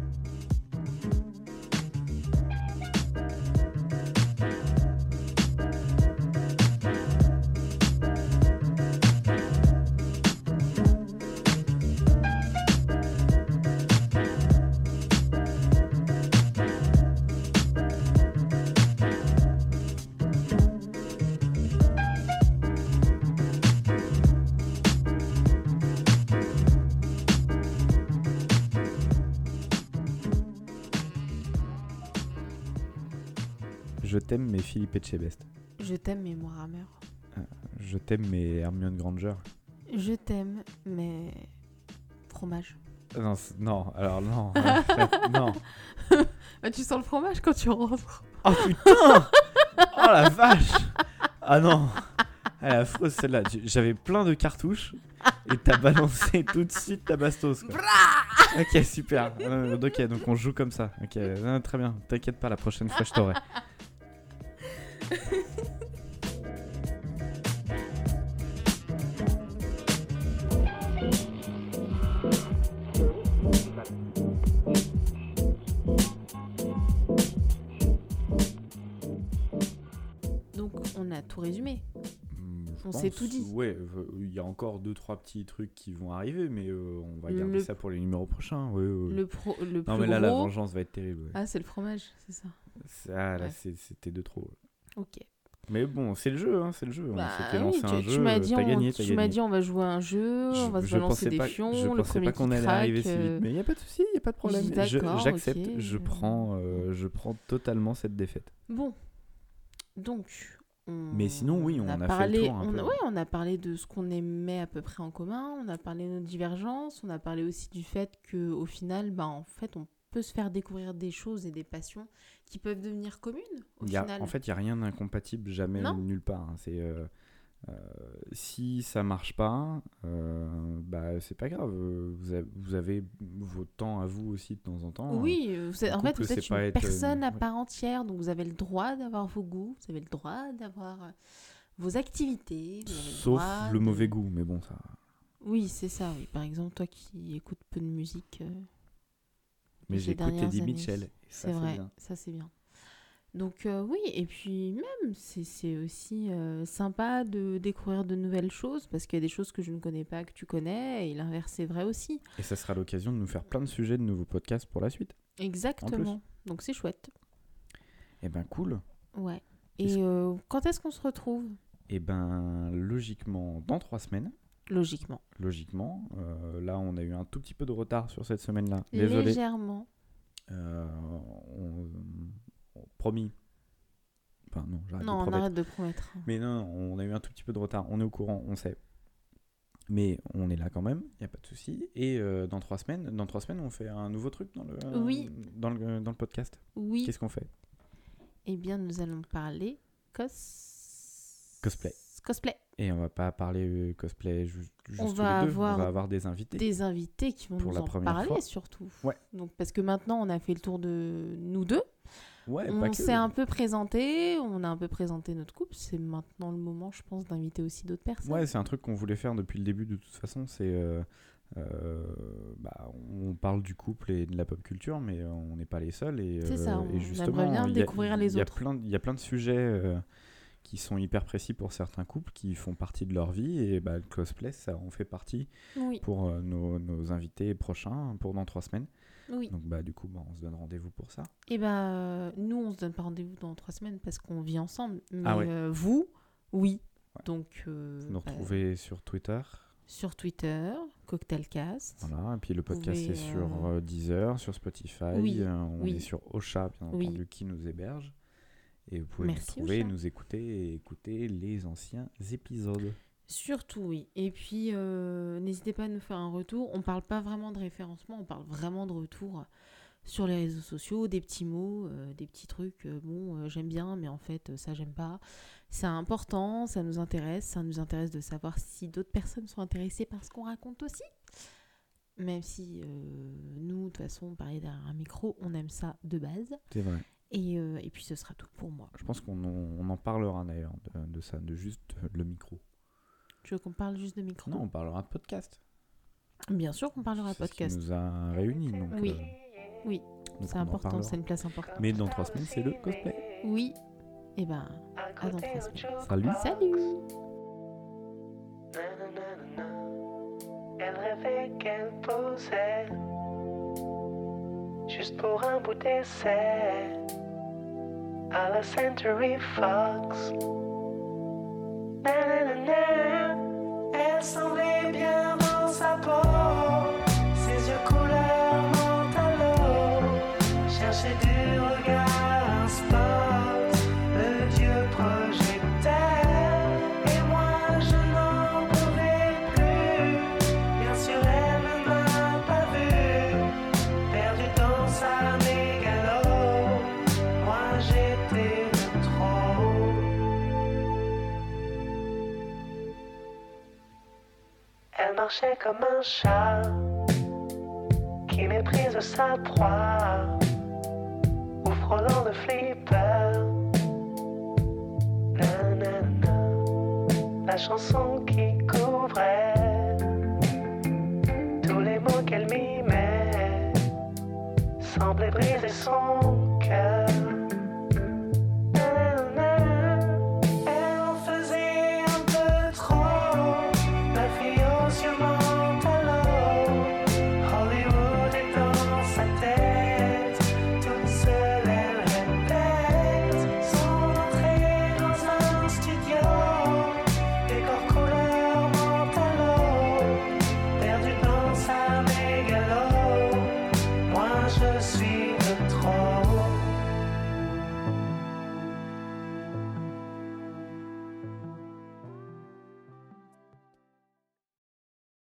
T'aime, mais Philippe Etchebest. Je t'aime, mais moi Hammer. Je t'aime, mais Hermione Granger. Je t'aime, mais fromage. Non, c'est- non, alors non. euh, non. Ah, tu sens le fromage quand tu rentres. Oh putain Oh la vache Ah non Elle est affreuse celle-là. Tu- J'avais plein de cartouches et t'as balancé tout de suite ta bastos. Quoi. ok, super. Euh, ok, donc on joue comme ça. Ok, euh, très bien. T'inquiète pas, la prochaine fois je t'aurai. Donc, on a tout résumé. Hmm, je On s'est tout dit. Ouais, euh, il y a encore deux trois petits trucs qui vont arriver, mais euh, on va garder Le- ça pour les numéros prochains. ouais, ouais. Le, pro, le non, plus mais là, la vengeance va être terrible. ouais. Ah, c'est le fromage, c'est ça. Ah, là, c'était de trop. Ok. Mais bon, c'est le jeu, hein, c'est le jeu. Bah on oui, tu, un tu jeu, m'as euh, dit, on, gagné, tu m'as dit on va jouer à un jeu, on va se balancer des pas, fions, je le pensais pas qu'on allait arriver si vite, euh, mais il y a pas de souci, il y a pas de problème. Je- J'accepte, je prends, euh, je prends totalement cette défaite. Bon, donc. on- Mais sinon, oui, on a fait le parlé, tour un peu. ouais, on a parlé de ce qu'on aimait à peu près en commun, on a parlé de nos divergences, on a parlé aussi du fait que au final, bah, en fait, on peut se faire découvrir des choses et des passions qui peuvent devenir communes au Il y a- final. en fait, il y a rien d'incompatible jamais Non. nulle part. hein. C'est, euh, Euh, si ça marche pas, euh, bah c'est pas grave. Vous avez, vous avez votre temps à vous aussi de temps en temps. hein. Oui, vous êtes- un en fait, couple, vous êtes une être, euh, personne à part entière, donc vous avez le droit d'avoir vos goûts, vous avez le droit d'avoir vos activités. Vous avez le Sauf droit le de- mauvais goût, mais bon, ça. Oui, c'est ça, oui. Par exemple, toi qui écoutes peu de musique. Mais j'écoute Eddie années. Mitchell. C'est vrai, bien. ça c'est bien. Donc euh, oui, et puis même, c'est c'est aussi euh, sympa de découvrir de nouvelles choses, parce qu'il y a des choses que je ne connais pas, que tu connais, et l'inverse c'est vrai aussi. Et ça sera l'occasion de nous faire plein de sujets de nouveaux podcasts pour la suite. Exactement. Donc c'est chouette. Eh ben cool. Ouais. Et euh, quand est-ce qu'on se retrouve? Eh ben logiquement dans trois semaines. Logiquement. Logiquement. Euh, là, on a eu un tout petit peu de retard sur cette semaine-là. Désolé. Légèrement. Euh, on, on- promis. Enfin non, j'arrête Non, de on promettre. arrête de promettre. Mais non, non, on a eu un tout petit peu de retard. On est au courant, on sait. Mais on est là quand même, il n'y a pas de souci. Et euh, dans trois semaines, dans trois semaines, on fait un nouveau truc dans le, Oui. dans le, dans le podcast. Oui. Qu'est-ce qu'on fait? Eh bien, nous allons parler cos... Cosplay. Cosplay. Et on va pas parler euh, cosplay ju- juste On tous va les deux. avoir on va avoir des invités. Des invités qui vont Pour nous la en première parler fois. surtout. Ouais. Donc parce que maintenant on a fait le tour de nous deux. Ouais, on s'est un peu présenté, on a un peu présenté notre couple. C'est maintenant le moment, je pense, d'inviter aussi d'autres personnes. Ouais, c'est un truc qu'on voulait faire depuis le début de toute façon. C'est, euh, euh, bah, on parle du couple et de la pop culture, mais on n'est pas les seuls. C'est ça, on et justement, aimerait bien a- découvrir les autres. Il y a plein de sujets euh, qui sont hyper précis pour certains couples, qui font partie de leur vie, et bah, le cosplay, ça en fait partie Oui, pour euh, nos, nos invités prochains, pour dans trois semaines. oui. Donc bah, du coup, bah, on se donne rendez-vous pour ça. Et ben nous, on se donne pas rendez-vous dans trois semaines parce qu'on vit ensemble. Mais Ah ouais. euh, vous, oui. Ouais. Donc euh, Vous nous bah, retrouvez sur Twitter. sur Twitter, Cocktailcast. Voilà, et puis le podcast pouvez, est sur euh, Deezer, sur Spotify, Oui, on oui. est sur Ocha, bien Oui. entendu, qui nous héberge. Et vous pouvez Merci, nous trouver, Ocha. nous écouter et écouter les anciens épisodes. Surtout, oui. Et puis, euh, n'hésitez pas à nous faire un retour. On parle pas vraiment de référencement, on parle vraiment de retour sur les réseaux sociaux, des petits mots, euh, des petits trucs. euh, bon, j'aime bien, mais en fait, ça, j'aime pas. C'est important, ça nous intéresse. Ça nous intéresse de savoir si d'autres personnes sont intéressées par ce qu'on raconte aussi. Même si nous, de toute façon, parler derrière un micro, on aime ça de base. C'est vrai. Et, euh, et puis, ce sera tout pour moi. Je pense qu'on en, on en parlera d'ailleurs de, de ça, de juste le micro. Tu veux qu'on parle juste de micro? Non, on parlera de podcast. Bien sûr qu'on parlera C'est ce qui podcast. nous a réunis. Donc, Oui. euh, Oui, c'est important, c'est une place importante. Mais dans trois semaines, c'est le cosplay. Oui. Et ben, à dans trois semaines. Salut Salut. Elle rêvait qu'elle posait juste pour un bout d'essai à la Century Fox. Comme un chat qui méprise sa proie ou frôlant de flipper. Nanana, la chanson qui couvrait tous les mots qu'elle mimait semblait briser son.